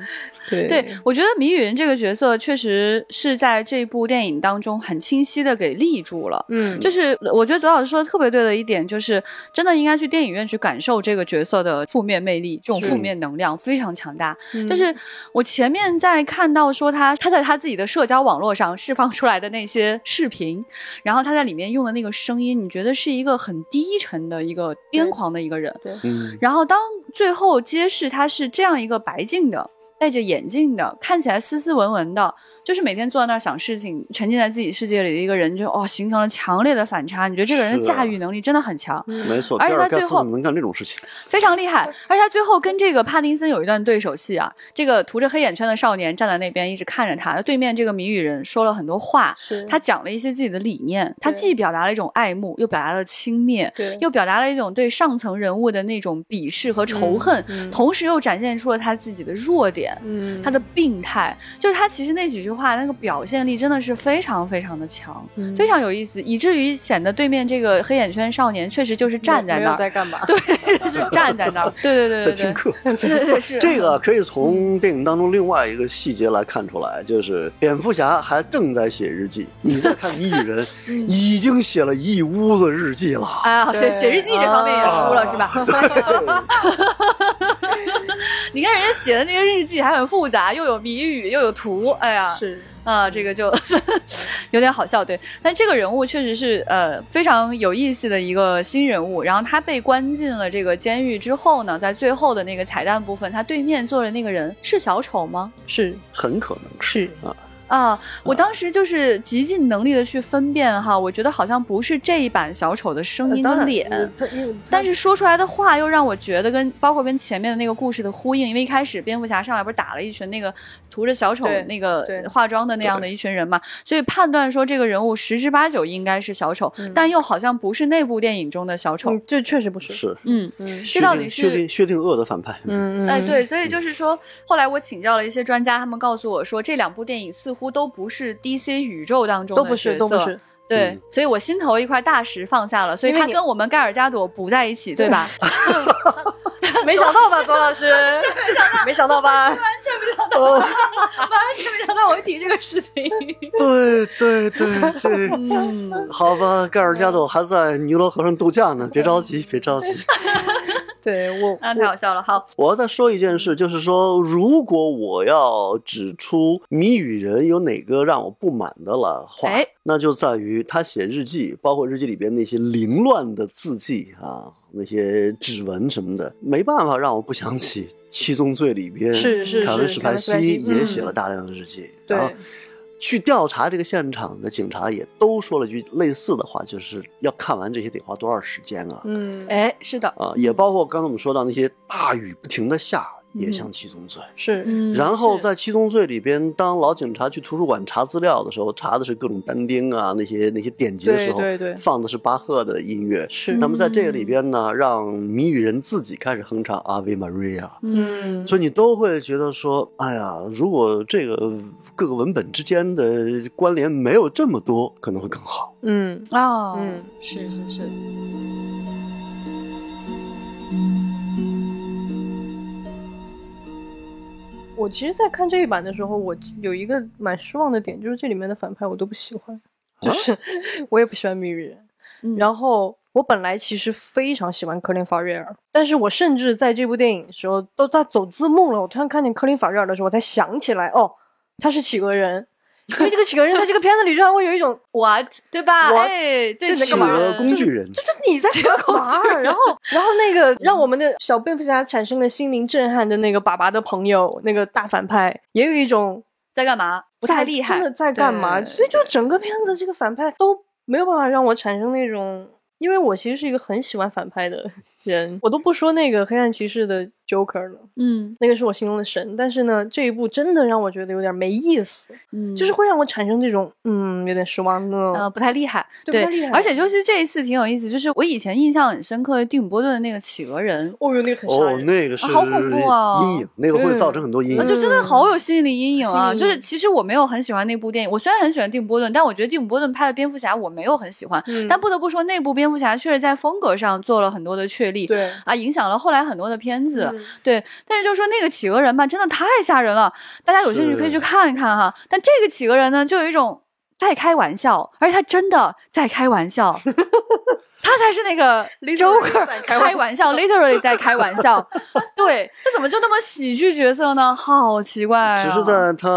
对对，我觉得谜语人这个角色确实是在这部电影当中很清晰的给立住了。嗯就是我觉得左老师说的特别对的一点，就是真的应该去电影院去感受这个角色的负面魅力，这种负面能量非常强大。嗯就是我前面在看到说他他在他自己的社交网络上释放出来的那些视频，然后他在里面用的那个声音，你觉得是一个很低沉的一个癫狂的一个人。嗯，然后当最后揭示他是这样一个白净的。戴着眼镜的，看起来斯斯文文的，就是每天坐在那儿想事情，沉浸在自己世界里的一个人，就哦，形成了强烈的反差。你觉得这个人的驾驭能力真的很强，没错，而且他最后怎么能干这种事情？非常厉害。而且他最后跟这个帕丁森有一段对手戏啊，这个涂着黑眼圈的少年站在那边一直看着他，对面这个谜语人说了很多话，他讲了一些自己的理念，他既表达了一种爱慕，又表达了轻蔑，又表达了一种对上层人物的那种鄙视和仇恨，嗯嗯同时又展现出了他自己的弱点。嗯他的病态，就是他其实那几句话那个表现力真的是非常非常的强，嗯非常有意思，以至于显得对面这个黑眼圈少年确实就是站在那在干嘛？对，是站在那儿，对对对对对，在听课。对对对是这个可以从电影当中另外一个细节来看出来，就是蝙蝠侠还正在写日记，你再看谜语人 嗯已经写了一屋子日记了。哎呀，写写日记这方面也输了、啊是吧？你看人家写的那些日记还很复杂，又有谜语又有图，哎呀，是啊，这个就 有点好笑，对。但这个人物确实是呃非常有意思的一个新人物。然后他被关进了这个监狱之后呢，在最后的那个彩蛋部分，他对面坐的那个人是小丑吗？是很可能是是啊，啊，我当时就是极尽能力的去分辨哈，我觉得好像不是这一版小丑的声音跟脸，但是说出来的话又让我觉得跟包括跟前面的那个故事的呼应，因为一开始蝙蝠侠上来不是打了一群那个涂着小丑那个化妆的那样的一群人嘛，所以判断说这个人物十之八九应该是小丑，但又好像不是那部电影中的小丑，这确实不是，是，嗯，这到底是薛定薛定谔的反派，嗯嗯，哎对，所以就是说，后来我请教了一些专家，他们告诉我说这两部电影似乎都不是。DC 宇宙当中都不是，都不是。对，所以我心头一块大石放下了，所以他跟我们盖尔加朵不在一起，对吧？没想到吧，左老师？没想到吧？完全没想到，完全没想到我会提这个事情。对对对，这好吧，盖尔加朵还在尼罗河上度假呢，别着急，别着急。对我，那太好笑了。好，我要再说一件事，就是说，如果我要指出谜语人有哪个让我不满的了话，那就在于他写日记，包括日记里边那些凌乱的字迹啊，那些指纹什么的，没办法让我不想起《七宗罪》里边，是是凯文史派西也写了大量的日记，对。去调查这个现场的警察也都说了句类似的话，就是要看完这些得花多少时间啊？嗯，哎，是的啊，也包括刚才我们说到那些大雨不停的下。也像七宗罪。是，然后在七宗罪里边，当老警察去图书馆查资料的时候，查的是各种单丁啊，那些那些典籍的时候，对对，放的是巴赫的音乐。是，那么在这个里边呢，让谜语人自己开始哼唱阿维玛瑞亚。嗯，所以你都会觉得说，哎呀，如果这个各个文本之间的关联没有这么多，可能会更好。嗯。啊，嗯，是是是。我其实，在看这一版的时候，我有一个蛮失望的点，就是这里面的反派我都不喜欢，就是我也不喜欢谜语人。然后我本来其实非常喜欢科林法瑞尔，但是我甚至在这部电影的时候都在走字幕了，我突然看见科林法瑞尔的时候，我才想起来，哦，他是企鹅人。因为这个企鹅人在这个片子里，让我有一种 what 对吧？哎，对，企鹅工具人，就是你在干嘛？然后，然后那个让我们的小蝙蝠侠产生了心灵震撼的那个爸爸的朋友，那个大反派，也有一种在干嘛？不太厉害，真的在干嘛？所以就整个片子这个反派都没有办法让我产生那种，因为我其实是一个很喜欢反派的人，我都不说那个黑暗骑士的。Joker 了，嗯，那个是我心中的神，但是呢，这一部真的让我觉得有点没意思，嗯，就是会让我产生这种，嗯，有点失望的，呃，不太厉害，对，而且就是这一次挺有意思，就是我以前印象很深刻的蒂姆波顿的那个企鹅人，哦哟，那个很哦，那个是好恐怖啊，阴影，那个会造成很多阴影，就真的好有心理阴影啊，就是其实我没有很喜欢那部电影，我虽然很喜欢蒂姆波顿，但我觉得蒂姆波顿拍的蝙蝠侠我没有很喜欢，但不得不说那部蝙蝠侠确实在风格上做了很多的确立，对啊，影响了后来很多的片子，对，但是。就说那个企鹅人吧，真的太吓人了，大家有兴趣可以去看一看哈。但这个企鹅人呢，就有一种在开玩笑，而且他真的在开玩笑，他才是那个 Joker 开玩笑，literally 在开玩笑。对，这怎么就那么喜剧角色呢？好奇怪。只是在他。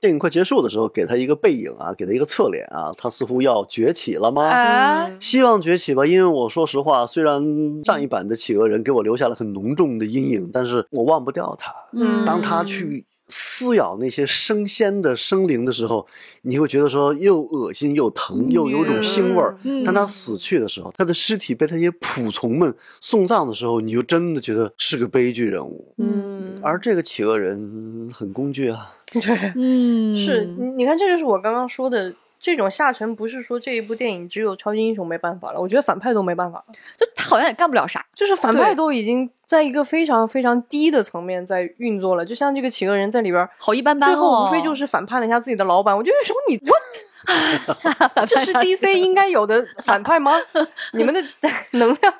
电影快结束的时候，给他一个背影啊，给他一个侧脸啊，他似乎要崛起了吗？希望崛起吧，因为我说实话，虽然上一版的企鹅人给我留下了很浓重的阴影，但是我忘不掉他。嗯，当他去撕咬那些生鲜的生灵的时候，你会觉得说又恶心又疼，又有种腥味儿。当他死去的时候，他的尸体被他些仆从们送葬的时候，你就真的觉得是个悲剧人物。嗯，而这个企鹅人很工具啊。对，嗯，是你你看，这就是我刚刚说的这种下沉，不是说这一部电影只有超级英雄没办法了，我觉得反派都没办法了，就他好像也干不了啥，就是反派都已经在一个非常非常低的层面在运作了，就像这个企鹅人在里边好一般般，最后无非就是反叛了一下自己的老板，我就说 你 what，这是 DC 应该有的反派吗？你们的 能量。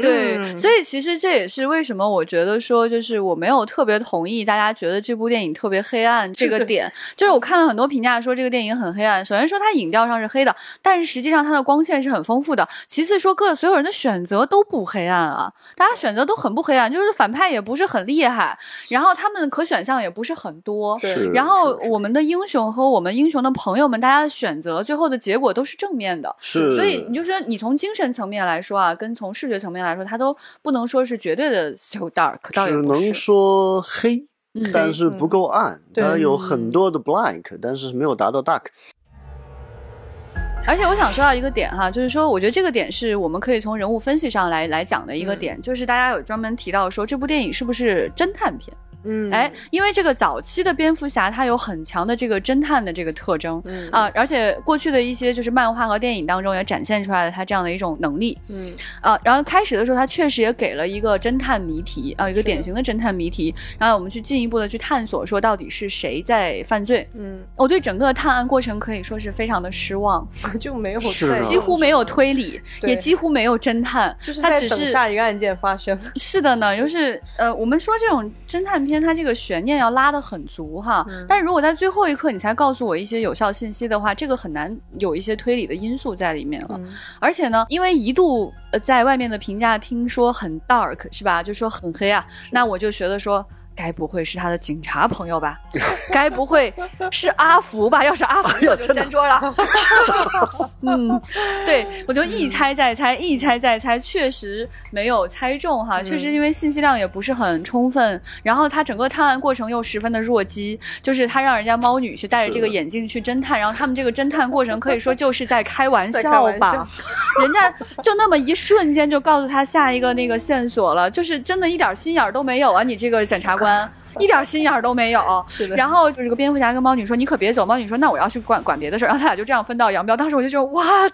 对，所以其实这也是为什么我觉得说，就是我没有特别同意大家觉得这部电影特别黑暗这个点。就是我看了很多评价说这个电影很黑暗。首先说它影调上是黑的，但是实际上它的光线是很丰富的。其次说各所有人的选择都不黑暗啊，大家选择都很不黑暗，就是反派也不是很厉害，然后他们的可选项也不是很多。对，然后我们的英雄和我们英雄的朋友们，大家的选择最后的结果都是正面的。是，所以你就说你从精神层面来说啊，跟从视觉层面来说，它都不能说是绝对的 so dark，只能说黑，嗯但是不够暗，对它有很多的 blank，但是没有达到 dark。而且我想说到一个点哈，就是说，我觉得这个点是我们可以从人物分析上来来讲的一个点，就是大家有专门提到说这部电影是不是侦探片？嗯，哎，因为这个早期的蝙蝠侠他有很强的这个侦探的这个特征。嗯啊，而且过去的一些就是漫画和电影当中也展现出来了他这样的一种能力嗯啊。然后开始的时候，他确实也给了一个侦探谜题啊，一个典型的侦探谜题，然后我们去进一步的去探索，说到底是谁在犯罪。嗯，我对整个探案过程可以说是非常的失望，就没有是啊几乎没有推理，也几乎没有侦探，就是在等它只是下一个案件发生。是的呢，就是呃，我们说这种侦探片，它这个悬念要拉得很足哈。嗯但是如果在最后一刻你才告诉我一些有效信息的话，这个很难有一些推理的因素在里面了。嗯而且呢，因为一度呃在外面的评价听说很 dark 是吧？就说很黑啊，那我就觉得说。该不会是他的警察朋友吧？该不会是阿福吧？要是阿福，我就掀桌了。嗯，对，我就一猜再猜，一猜再猜，确实没有猜中哈。确实因为信息量也不是很充分，然后他整个探案过程又十分的弱鸡，就是他让人家猫女去戴着这个眼镜去侦探，然后他们这个侦探过程可以说就是在开玩笑吧笑。人家就那么一瞬间就告诉他下一个那个线索了，就是真的一点心眼儿都没有啊！你这个检察 well 一点心眼儿都没有。是的然后就是个蝙蝠侠跟猫女说：“你可别走。”猫女说：“那我要去管管别的事儿。”然后他俩就这样分道扬镳。当时我就觉得，what，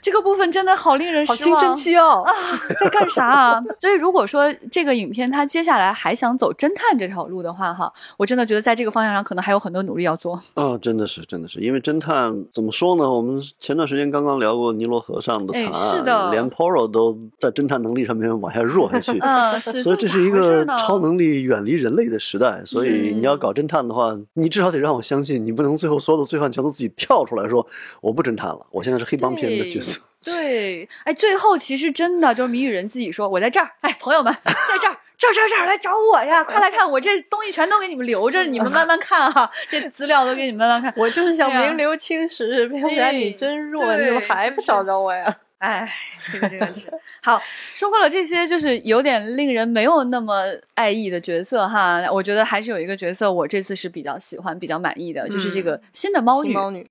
这个部分真的好令人失望。好青春期哦。啊，在干啥啊？所以如果说这个影片它接下来还想走侦探这条路的话，哈，我真的觉得在这个方向上可能还有很多努力要做。啊，真的是，真的是，因为侦探怎么说呢？我们前段时间刚刚聊过尼罗河上的惨哎案，是的连 Poro 都在侦探能力上面往下弱下去。嗯，是。所以这是一个超能力远离人类的时代，所以嗯你要搞侦探的话，你至少得让我相信，你不能最后所有的罪犯全都自己跳出来说我不侦探了，我现在是黑帮片的角色。对，哎，最后其实真的就是谜语人自己说：“我在这儿，哎，朋友们，在这儿。”这儿这儿这儿来找我呀！快来看，我这东西全都给你们留着，你们慢慢看哈。这资料都给你们慢慢看。我就是想名留青史，蝙蝠侠你真弱，怎么还不找着我呀？哎，这个这个是 好。说过了这些，就是有点令人没有那么爱意的角色哈。我觉得还是有一个角色，我这次是比较喜欢、比较满意的，就是这个新的猫女。猫女，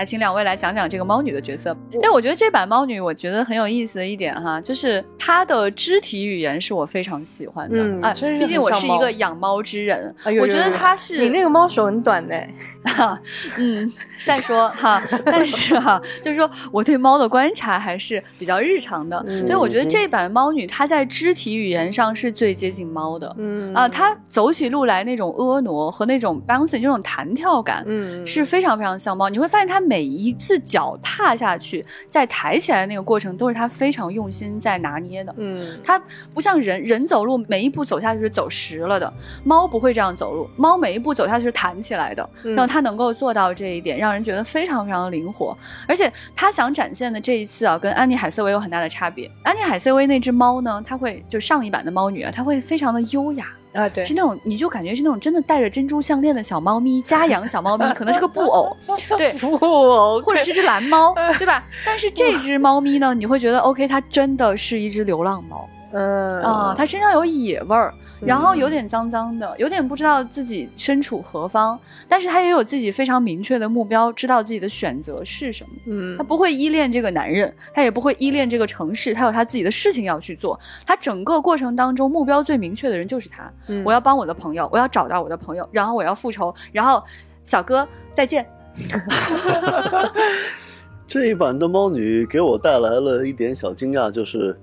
来，请两位来讲讲这个猫女的角色。但我觉得这版猫女，我觉得很有意思的一点哈，就是她的肢体语言是我非常喜欢的。哎，嗯毕竟我是一个养猫之人，我觉得她是你那个猫手很短的，哈，嗯，再说哈，但是哈，就是说我对猫的观察还是比较日常的，嗯所以我觉得这版猫女她在肢体语言上是最接近猫的。嗯啊，她走起路来那种婀娜和那种 bouncing 那种弹跳感，嗯是非常非常像猫。你会发现她每一次脚踏下去，在抬起来的那个过程，都是他非常用心在拿捏的。嗯它不像人，人走路每一步走下去是走实了的，猫不会这样走路，猫每一步走下去是弹起来的，嗯然后它能够做到这一点，让人觉得非常非常的灵活。而且他想展现的这一次啊，跟安妮海瑟薇有很大的差别。安妮海瑟薇那只猫呢，它会就上一版的猫女啊，它会非常的优雅。啊对。是那种你就感觉是那种真的戴着珍珠项链的小猫咪，家养小猫咪，可能是个布偶，对，布偶或者是只蓝猫，对吧？但是这只猫咪呢，你会觉得 OK，它真的是一只流浪猫呃啊，它身上有野味儿，然后有点脏脏的，有点不知道自己身处何方，但是他也有自己非常明确的目标，知道自己的选择是什么。嗯他不会依恋这个男人，他也不会依恋这个城市，他有他自己的事情要去做。他整个过程当中目标最明确的人就是他。嗯我要帮我的朋友，我要找到我的朋友，然后我要复仇，然后小哥再见。这一版的猫女给我带来了一点小惊讶，就是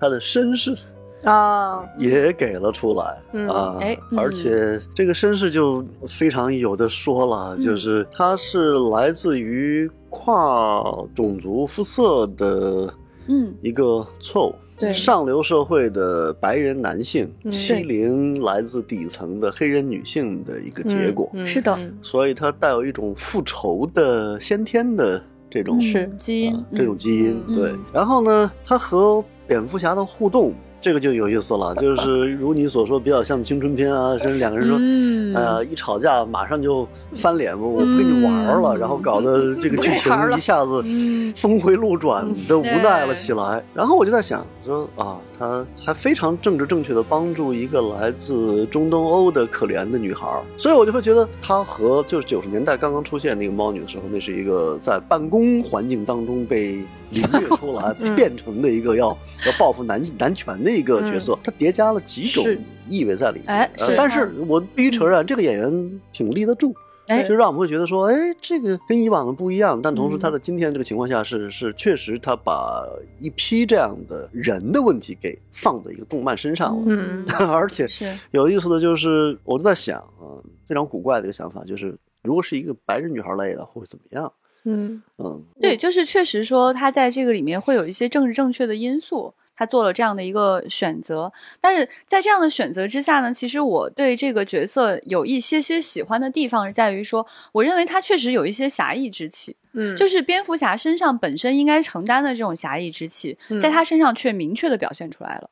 她的身世啊也给了出来、嗯啊，哎嗯。而且这个身世就非常有的说了，嗯。就是他是来自于跨种族肤色的嗯。一个错误。对。上流社会的白人男性嗯欺凌来自底层的黑人女性的一个结果，嗯是的。嗯。所以它带有一种复仇的先天的这种是嗯基因、啊这种基因。嗯对嗯，然后呢，他和蝙蝠侠的互动这个就有意思了，就是如你所说，比较像青春片啊，甚至两个人说，嗯。呃，一吵架马上就翻脸，我我不跟你玩了，嗯然后搞得这个剧情一下子嗯。峰回路转的无奈了起来。然后我就在想说啊，他还非常政治正确的帮助一个来自中东欧的可怜的女孩，所以我就会觉得他和就是九十年代刚刚出现那个猫女的时候，那是一个在办公环境当中被领略出来嗯。变成的一个要要报复男男权的一个角色，它叠加了几种意味在里面。哎是。呃但是我必须承认，这个演员挺立得住。哎就让我们会觉得说，哎，这个跟以往的不一样，但同时嗯。他在今天这个情况下是是确实他把一批这样的人的问题给放在一个动漫身上了，嗯。而且有意思的就是我就在想啊，非常古怪的一个想法，就是如果是一个白人女孩类的会怎么样？嗯嗯，对，就是确实说他在这个里面会有一些政治正确的因素，他做了这样的一个选择。但是在这样的选择之下呢，其实我对这个角色有一些些喜欢的地方是在于说，我认为他确实有一些侠义之气，嗯就是蝙蝠侠身上本身应该承担的这种侠义之气，在他身上却明确的表现出来了。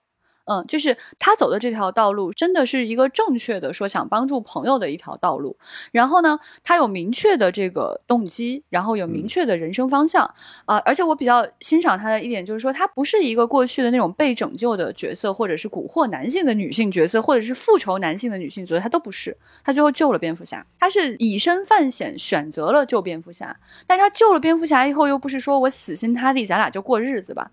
嗯，就是他走的这条道路真的是一个正确的，说想帮助朋友的一条道路。然后呢，他有明确的这个动机，然后有明确的人生方向啊、而且我比较欣赏他的一点就是说，他不是一个过去的那种被拯救的角色，或者是蛊惑男性的女性角色，或者是复仇男性的女性角色，他都不是。他最后救了蝙蝠侠，他是以身犯险，选择了救蝙蝠侠。但是他救了蝙蝠侠以后，又不是说我死心塌地，咱俩就过日子吧，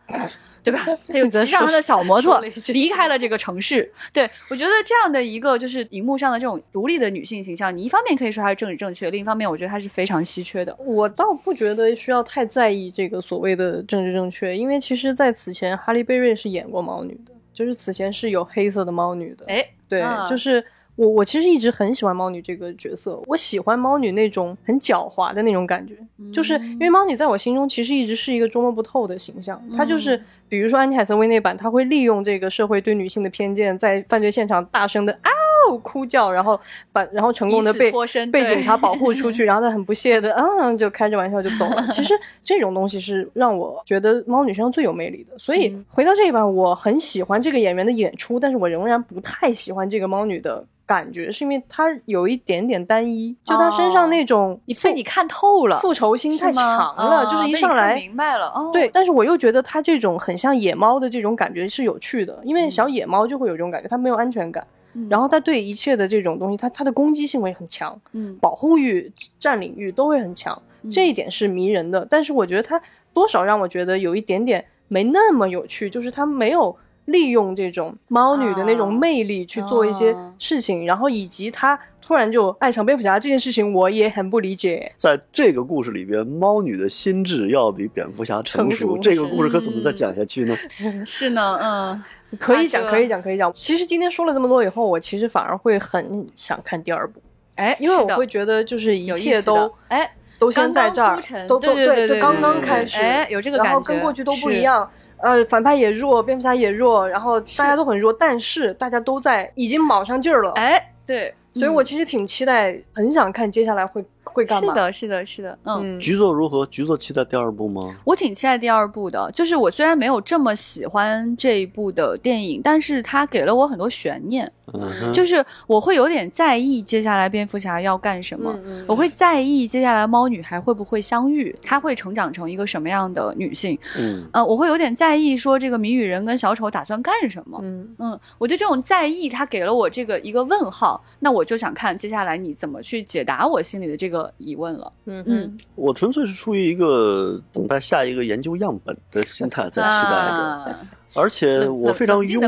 对吧？他就骑上他的小摩托离开了这个城市。对我觉得这样的一个就是荧幕上的这种独立的女性形象，你一方面可以说她是政治正确，另一方面我觉得她是非常稀缺的。我倒不觉得需要太在意这个所谓的政治正确，因为其实，在此前，哈利贝瑞是演过猫女的，就是此前是有黑色的猫女的。哎，对，啊就是我，我其实一直很喜欢猫女这个角色，我喜欢猫女那种很狡猾的那种感觉，就是因为猫女在我心中其实一直是一个捉摸不透的形象，她就是比如说安妮海瑟薇那版，她会利用这个社会对女性的偏见，在犯罪现场大声的嗷哭叫，然后把然后成功的被被警察保护出 去，然后她很不屑的嗯就开着玩笑就走了。其实这种东西是让我觉得猫女身上最有魅力的，所以嗯回到这一版，我很喜欢这个演员的演出，但是我仍然不太喜欢这个猫女的感觉，是因为他有一点点单一，就他身上那种你被你看透了，复仇心太强了，啊就是一上来明白了。哦，对，但是我又觉得他这种很像野猫的这种感觉是有趣的，因为嗯小野猫就会有这种感觉，它没有安全感，嗯然后它对一切的这种东西，它它的攻击性会很强，嗯保护欲、占领欲都会很强，嗯这一点是迷人的。但是我觉得它多少让我觉得有一点点没那么有趣，就是它没有利用这种猫女的那种啊魅力去做一些啊事情，然后以及她突然就爱上蝙蝠侠这件事情，我也很不理解。在这个故事里边，猫女的心智要比蝙蝠侠成熟，成熟这个故事可怎么再讲下去呢？是呢，嗯，可以讲，可以讲，可以讲。其实今天说了这么多以后，我其实反而会很想看第二部，哎，因为我会觉得就是一切都哎。都先在这儿都都对刚刚开始，哎有这个感觉然后跟过去都不一样。呃，反派也弱，蝙蝠侠也弱，然后大家都很弱，但是大家都在已经卯上劲儿了，哎，对，所以我其实挺期待，很想看接下来会会干嘛。是的，是的，是的，嗯。嗯，局座如何？局座期待第二部吗？我挺期待第二部的，就是我虽然没有这么喜欢这一部的电影，但是它给了我很多悬念，嗯，就是我会有点在意接下来蝙蝠侠要干什么，嗯嗯我会在意接下来猫女孩会不会相遇，她会成长成一个什么样的女性，嗯呃，我会有点在意说这个谜语人跟小丑打算干什么，嗯嗯，我对这种在意，他给了我这个一个问号，那我就想看接下来你怎么去解答我心里的这个疑问了。嗯嗯，我纯粹是出于一个等待下一个研究样本的心态在期待着。啊而且我非常庸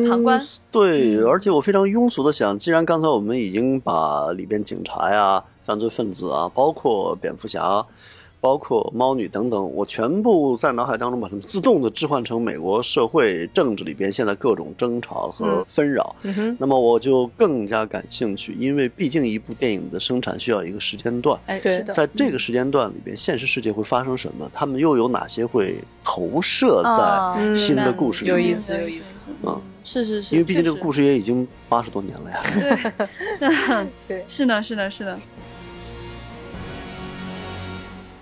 对，嗯。而且我非常庸俗的想，既然刚才我们已经把里边警察呀、犯罪分子啊，包括蝙蝠侠，包括猫女等等，我全部在脑海当中把它们自动的置换成美国社会政治里边现在各种争吵和嗯纷扰。那么我就更加感兴趣，因为毕竟一部电影的生产需要一个时间段，哎，对是的，在这个时间段里边，现实世界会发生什么？他们又有哪些会投射在新的故事里面？有意思有意思嗯，是是是，因为毕竟这个故事，事也已经八十多年了呀。对，对 是的，是的，是的。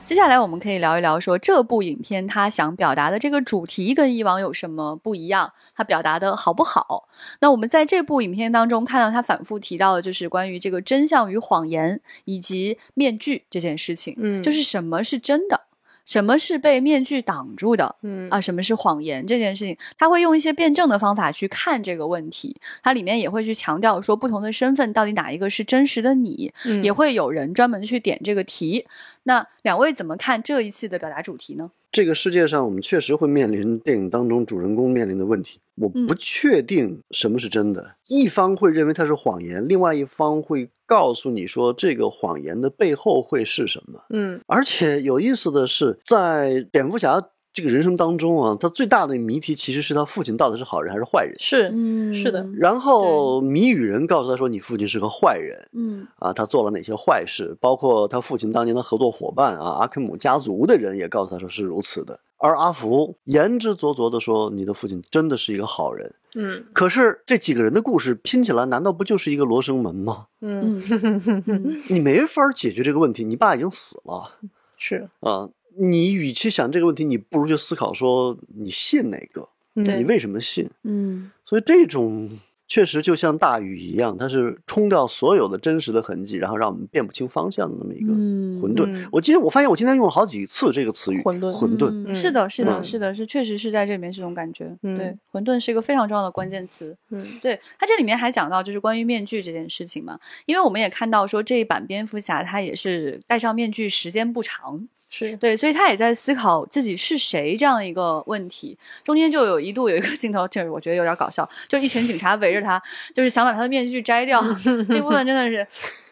接下来我们可以聊一聊，说这部影片它想表达的这个主题跟以往有什么不一样？它表达的好不好？那我们在这部影片当中看到，它反复提到的就是关于这个真相与谎言以及面具这件事情。嗯就是什么是真的，什么是被面具挡住的。嗯啊，什么是谎言这件事情，他会用一些辩证的方法去看这个问题。它里面也会去强调说，不同的身份到底哪一个是真实的你，嗯也会有人专门去点这个题。那两位怎么看这一次的表达主题呢？这个世界上，我们确实会面临电影当中主人公面临的问题。我嗯不确定什么是真的，一方会认为它是谎言，另外一方会告诉你说这个谎言的背后会是什么。嗯而且有意思的是，在蝙蝠侠这个人生当中啊，他最大的谜题其实是他父亲到底是好人还是坏人。是嗯是的然后谜语人告诉他说：“你父亲是个坏人嗯啊，他做了哪些坏事？包括他父亲当年的合作伙伴啊，阿肯姆家族的人也告诉他说是如此的。而阿福言之凿凿地说：‘你的父亲真的是一个好人。’嗯可是这几个人的故事拼起来，难道不就是一个罗生门吗？嗯嗯嗯 你没法解决这个问题。你爸已经死了是啊，你与其想这个问题，你不如去思考说你信哪个，你为什么信？嗯所以这种确实就像大雨一样，它是冲掉所有的真实的痕迹，然后让我们辨不清方向的那么一个嗯混沌。嗯我今天我发现我今天用了好几次这个词语，混沌混沌。嗯是的，是的，嗯是的，是确实是在这里面是这种感觉。嗯对，混沌是一个非常重要的关键词。嗯对它这里面还讲到就是关于面具这件事情嘛，因为我们也看到说这一版蝙蝠侠他也是戴上面具时间不长，是对，所以他也在思考自己是谁这样一个问题。中间就有一度有一个镜头，这我觉得有点搞笑，就一群警察围着他，就是想把他的面具摘掉，那部分真的是。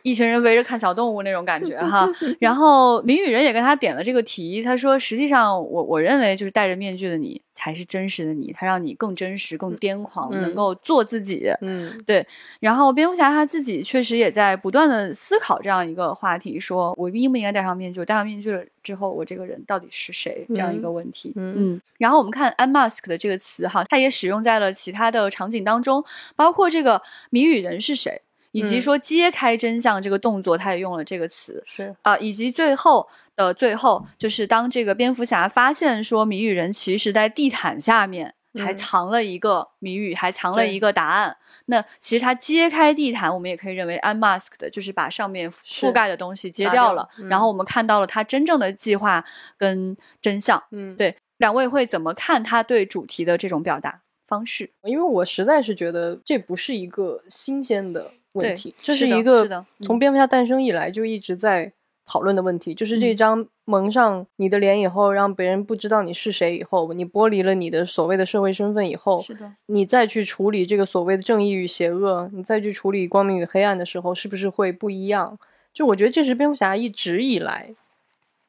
一群人围着看小动物那种感觉 哈，然后谜语人也跟他点了这个题，他说实际上我我认为就是戴着面具的你才是真实的你，他让你更真实、更癫狂，嗯能够做自己。嗯对然后蝙蝠侠他自己确实也在不断的思考这样一个话题，说我应不应该戴上面具？戴上面具了之后，我这个人到底是谁？这样一个问题。嗯然后我们看 unmask 的这个词哈，它也使用在了其他的场景当中，包括这个谜语人是谁。以及嗯说揭开真相这个动作，他也用了这个词是啊、以及最后的最后，就是当这个蝙蝠侠发现说谜语人其实在地毯下面还嗯藏了一个谜语，还藏了一个答案。那其实他揭开地毯，我们也可以认为 unmasked 就是把上面覆盖的东西揭拿掉掉了，嗯然后我们看到了他真正的计划跟真相。嗯对，两位会怎么看他对主题的这种表达方式？因为我实在是觉得这不是一个新鲜的对问题，这是一个从蝙蝠侠诞生以来就一直在讨论的问题，就是这嗯张蒙上你的脸以后，让别人不知道你是谁以后，你剥离了你的所谓的社会身份以后，的，你再去处理这个所谓的正义与邪恶，你再去处理光明与黑暗的时候，是不是会不一样？就我觉得这是蝙蝠侠一直以来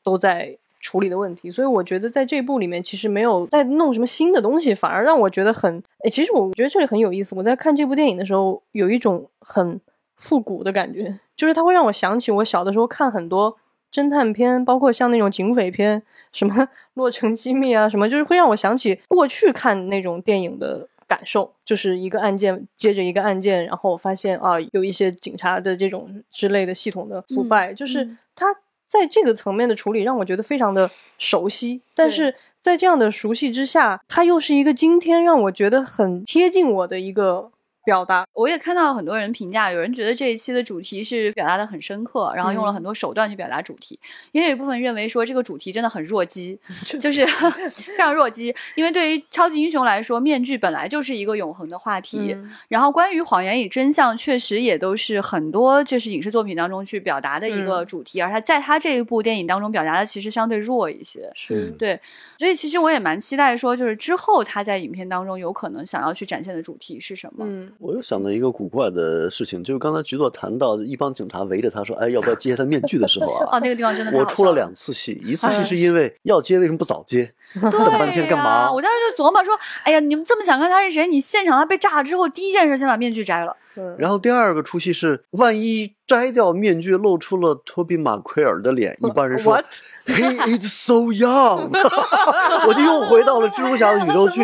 都在处理的问题，所以我觉得在这一部里面其实没有在弄什么新的东西，反而让我觉得很……哎，其实我觉得这里很有意思。我在看这部电影的时候，有一种很复古的感觉，就是它会让我想起我小的时候看很多侦探片，包括像那种警匪片，什么《洛城机密》啊，什么，就是会让我想起过去看那种电影的感受，就是一个案件接着一个案件，然后我发现啊，有一些警察的这种之类的系统的腐败，就是嗯。它在这个层面的处理让我觉得非常的熟悉，但是在这样的熟悉之下，它又是一个今天让我觉得很贴近我的一个表达。我也看到很多人评价，有人觉得这一期的主题是表达的很深刻，然后用了嗯很多手段去表达主题，也有一部分认为说这个主题真的很弱鸡，就是 非常弱鸡。因为对于超级英雄来说，面具本来就是一个永恒的话题，嗯然后关于谎言与真相，确实也都是很多就是影视作品当中去表达的一个嗯主题，而他在他这一部电影当中表达的其实相对弱一些。是对，所以其实我也蛮期待说，就是之后他在影片当中有可能想要去展现的主题是什么。嗯我又想到一个古怪的事情，就是刚才局座谈到一帮警察围着他说：“哎，要不要揭他面具的时候 哦，啊？”那个地方真的我出了两次戏，一次戏是因为要揭，为什么不早接？等半天干嘛？我当时就琢磨说，哎呀，你们这么想看他是谁？你现场他被炸了之后，第一件事先把面具摘了。嗯，然后第二个出戏是，万一摘掉面具露出了托比马奎尔的脸，一般人说 What？He is so young，我就又回到了蜘蛛侠的宇宙去。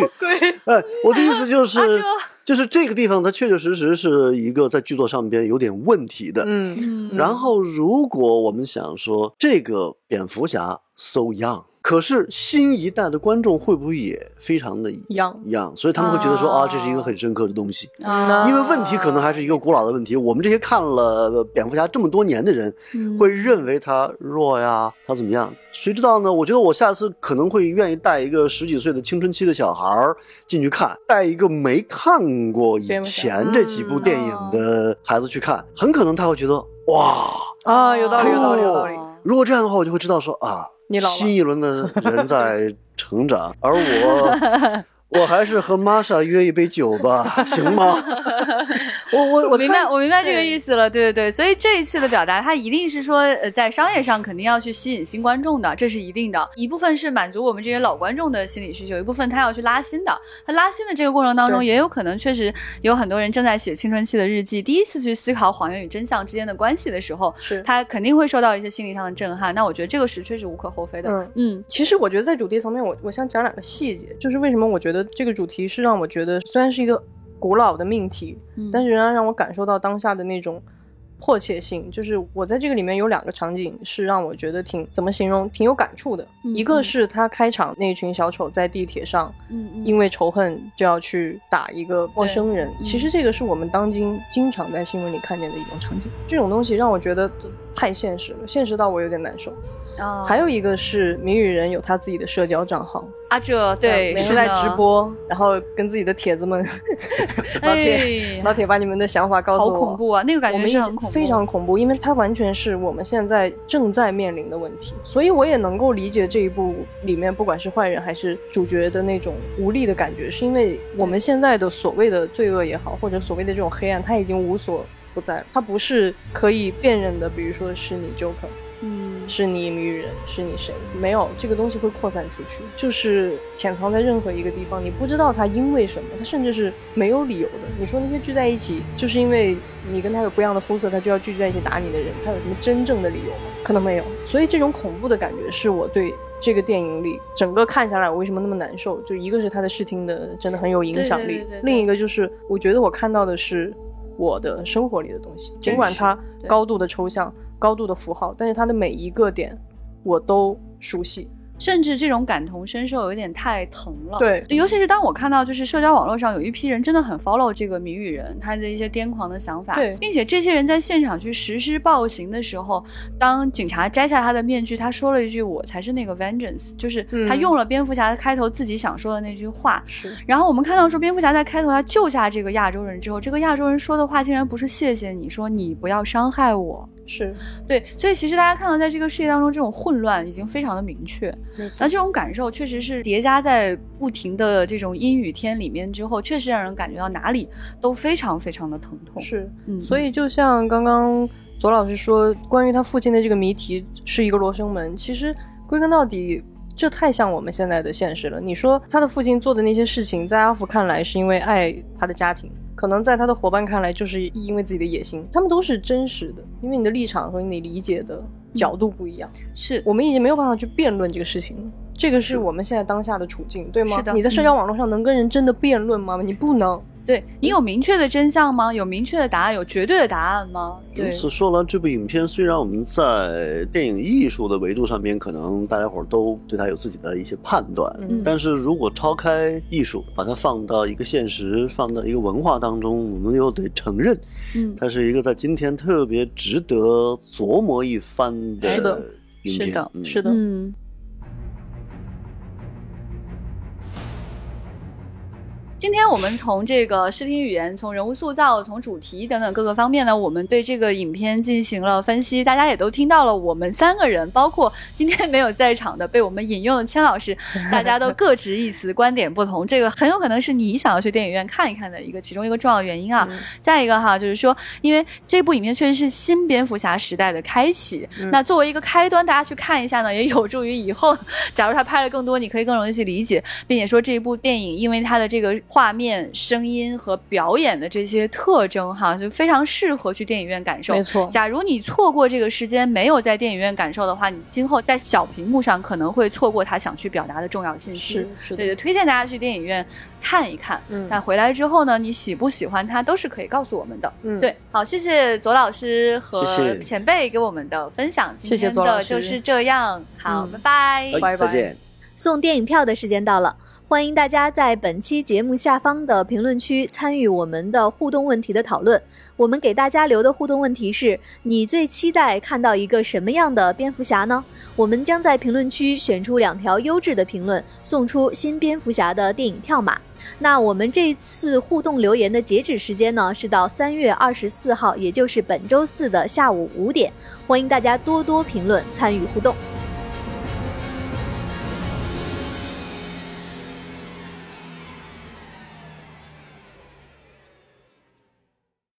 哎，我的意思就是就是这个地方，它确确实实是一个在剧作上边有点问题的。嗯嗯然后，如果我们想说这个蝙蝠侠 so young，可是新一代的观众会不会也非常的一样 young？所以他们会觉得说啊啊，这是一个很深刻的东西。啊因为问题可能还是一个古老的问题。我们这些看了蝙蝠侠这么多年的人，嗯会认为他弱呀，他怎么样？谁知道呢？我觉得我下次可能会愿意带一个十几岁的青春期的小孩儿进去看，带一个没看过以前这几部电影的孩子去看，很可能他会觉得哇。啊，有道理，有道理，有道理。哦如果这样的话，我就会知道说啊，你老新一轮的人在成长，而我。我还是和玛莎约一杯酒吧，行吗？我我我明白，我明白这个意思了。对对对，所以这一次的表达，它一定是说，呃，在商业上肯定要去吸引新观众的，这是一定的。一部分是满足我们这些老观众的心理需求，一部分他要去拉新的。他拉新的这个过程当中，也有可能确实有很多人正在写青春期的日记，第一次去思考谎言与真相之间的关系的时候，是他肯定会受到一些心理上的震撼。那我觉得这个是确实无可厚非的。嗯嗯其实我觉得在主题层面，我我想讲两个细节，就是为什么我觉得这个主题是让我觉得虽然是一个古老的命题，嗯但是仍然让我感受到当下的那种迫切性。就是我在这个里面有两个场景是让我觉得挺怎么形容，挺有感触的。嗯一个是他开场那群小丑在地铁上，因为仇恨就要去打一个陌生人。嗯其实这个是我们当今经常在新闻里看见的一种场景。这种东西让我觉得太现实了，现实到我有点难受。啊还有一个是谜语人有他自己的社交账号，啊，这对每次在直播，然后跟自己的帖子们，老铁，哎老铁把你们的想法告诉我。好。恐怖啊！那个感觉是很恐怖，非常恐怖，因为它完全是我们现在正在面临的问题，所以我也能够理解这一部里面不管是坏人还是主角的那种无力的感觉，是因为我们现在的所谓的罪恶也好，或者所谓的这种黑暗，它已经无所不在了，它不是可以辨认的，比如说是你 Joker，嗯是你谜语人，是你谁？没有，这个东西会扩散出去，就是潜藏在任何一个地方，你不知道它因为什么，它甚至是没有理由的。你说那些聚在一起，就是因为你跟他有不一样的肤色，他就要聚在一起打你的人，他有什么真正的理由吗？可能没有。所以这种恐怖的感觉是我对这个电影里整个看下来，我为什么那么难受？就一个是他的视听的真的很有影响力，对对对对对另一个就是我觉得我看到的是我的生活里的东西，尽管它高度的抽象。高度的符号，但是它的每一个点我都熟悉。甚至这种感同身受有点太疼了。对尤其是当我看到就是社交网络上有一批人真的很 follow 这个谜语人他的一些癫狂的想法，对并且这些人在现场去实施暴行的时候，当警察摘下他的面具，他说了一句“我才是那个 vengeance”，就是嗯他用了蝙蝠侠的开头自己想说的那句话。是然后我们看到说，蝙蝠侠在开头他救下这个亚洲人之后，这个亚洲人说的话竟然不是谢谢你，说你不要伤害我。是，对，所以其实大家看到在这个世界当中，这种混乱已经非常的明确。那这种感受确实是叠加在不停的这种阴雨天里面之后，确实让人感觉到哪里都非常非常的疼痛。是，嗯，所以就像刚刚左老师说，关于他父亲的这个谜题是一个罗生门，其实归根到底。这太像我们现在的现实了。你说他的父亲做的那些事情，在阿福看来是因为爱他的家庭，可能在他的伙伴看来就是因为自己的野心。他们都是真实的，因为你的立场和你理解的角度不一样。是我们已经没有办法去辩论这个事情了。这个是我们现在当下的处境，对吗？是的你在社交网络上能跟人真的辩论吗？你不能。对你有明确的真相吗？有明确的答案？有绝对的答案吗？对由此说来，这部影片虽然我们在电影艺术的维度上面，可能大家伙儿都对它有自己的一些判断，嗯但是如果超开艺术，把它放到一个现实、放到一个文化当中，我们又得承认，嗯，它是一个在今天特别值得琢磨一番的影片。是的嗯是的，嗯。今天我们从这个视听语言、从人物塑造、从主题等等各个方面呢，我们对这个影片进行了分析。大家也都听到了，我们三个人，包括今天没有在场的被我们引用的千老师，大家都各执一词，观点不同。这个很有可能是你想要去电影院看一看的一个其中一个重要原因啊。嗯再一个哈，就是说，因为这部影片确实是新蝙蝠侠时代的开启，嗯那作为一个开端，大家去看一下呢，也有助于以后，假如他拍了更多，你可以更容易去理解，并且说这一部电影因为它的这个画面、声音和表演的这些特征，哈，就非常适合去电影院感受。没错假如你错过这个时间，没有在电影院感受的话，你今后在小屏幕上可能会错过他想去表达的重要信息。是是对推荐大家去电影院看一看。嗯那回来之后呢，你喜不喜欢它都是可以告诉我们的。嗯，对，好，谢谢左老师和前辈给我们的分享。今谢谢天左老师的就是这样，好，嗯拜拜。哎拜拜再见。送电影票的时间到了，欢迎大家在本期节目下方的评论区参与我们的互动问题的讨论。我们给大家留的互动问题是：你最期待看到一个什么样的蝙蝠侠呢？我们将在评论区选出两条优质的评论，送出新蝙蝠侠的电影票码。那我们这次互动留言的截止时间呢，是到三月二十四号，也就是本周四的下午五点。欢迎大家多多评论，参与互动。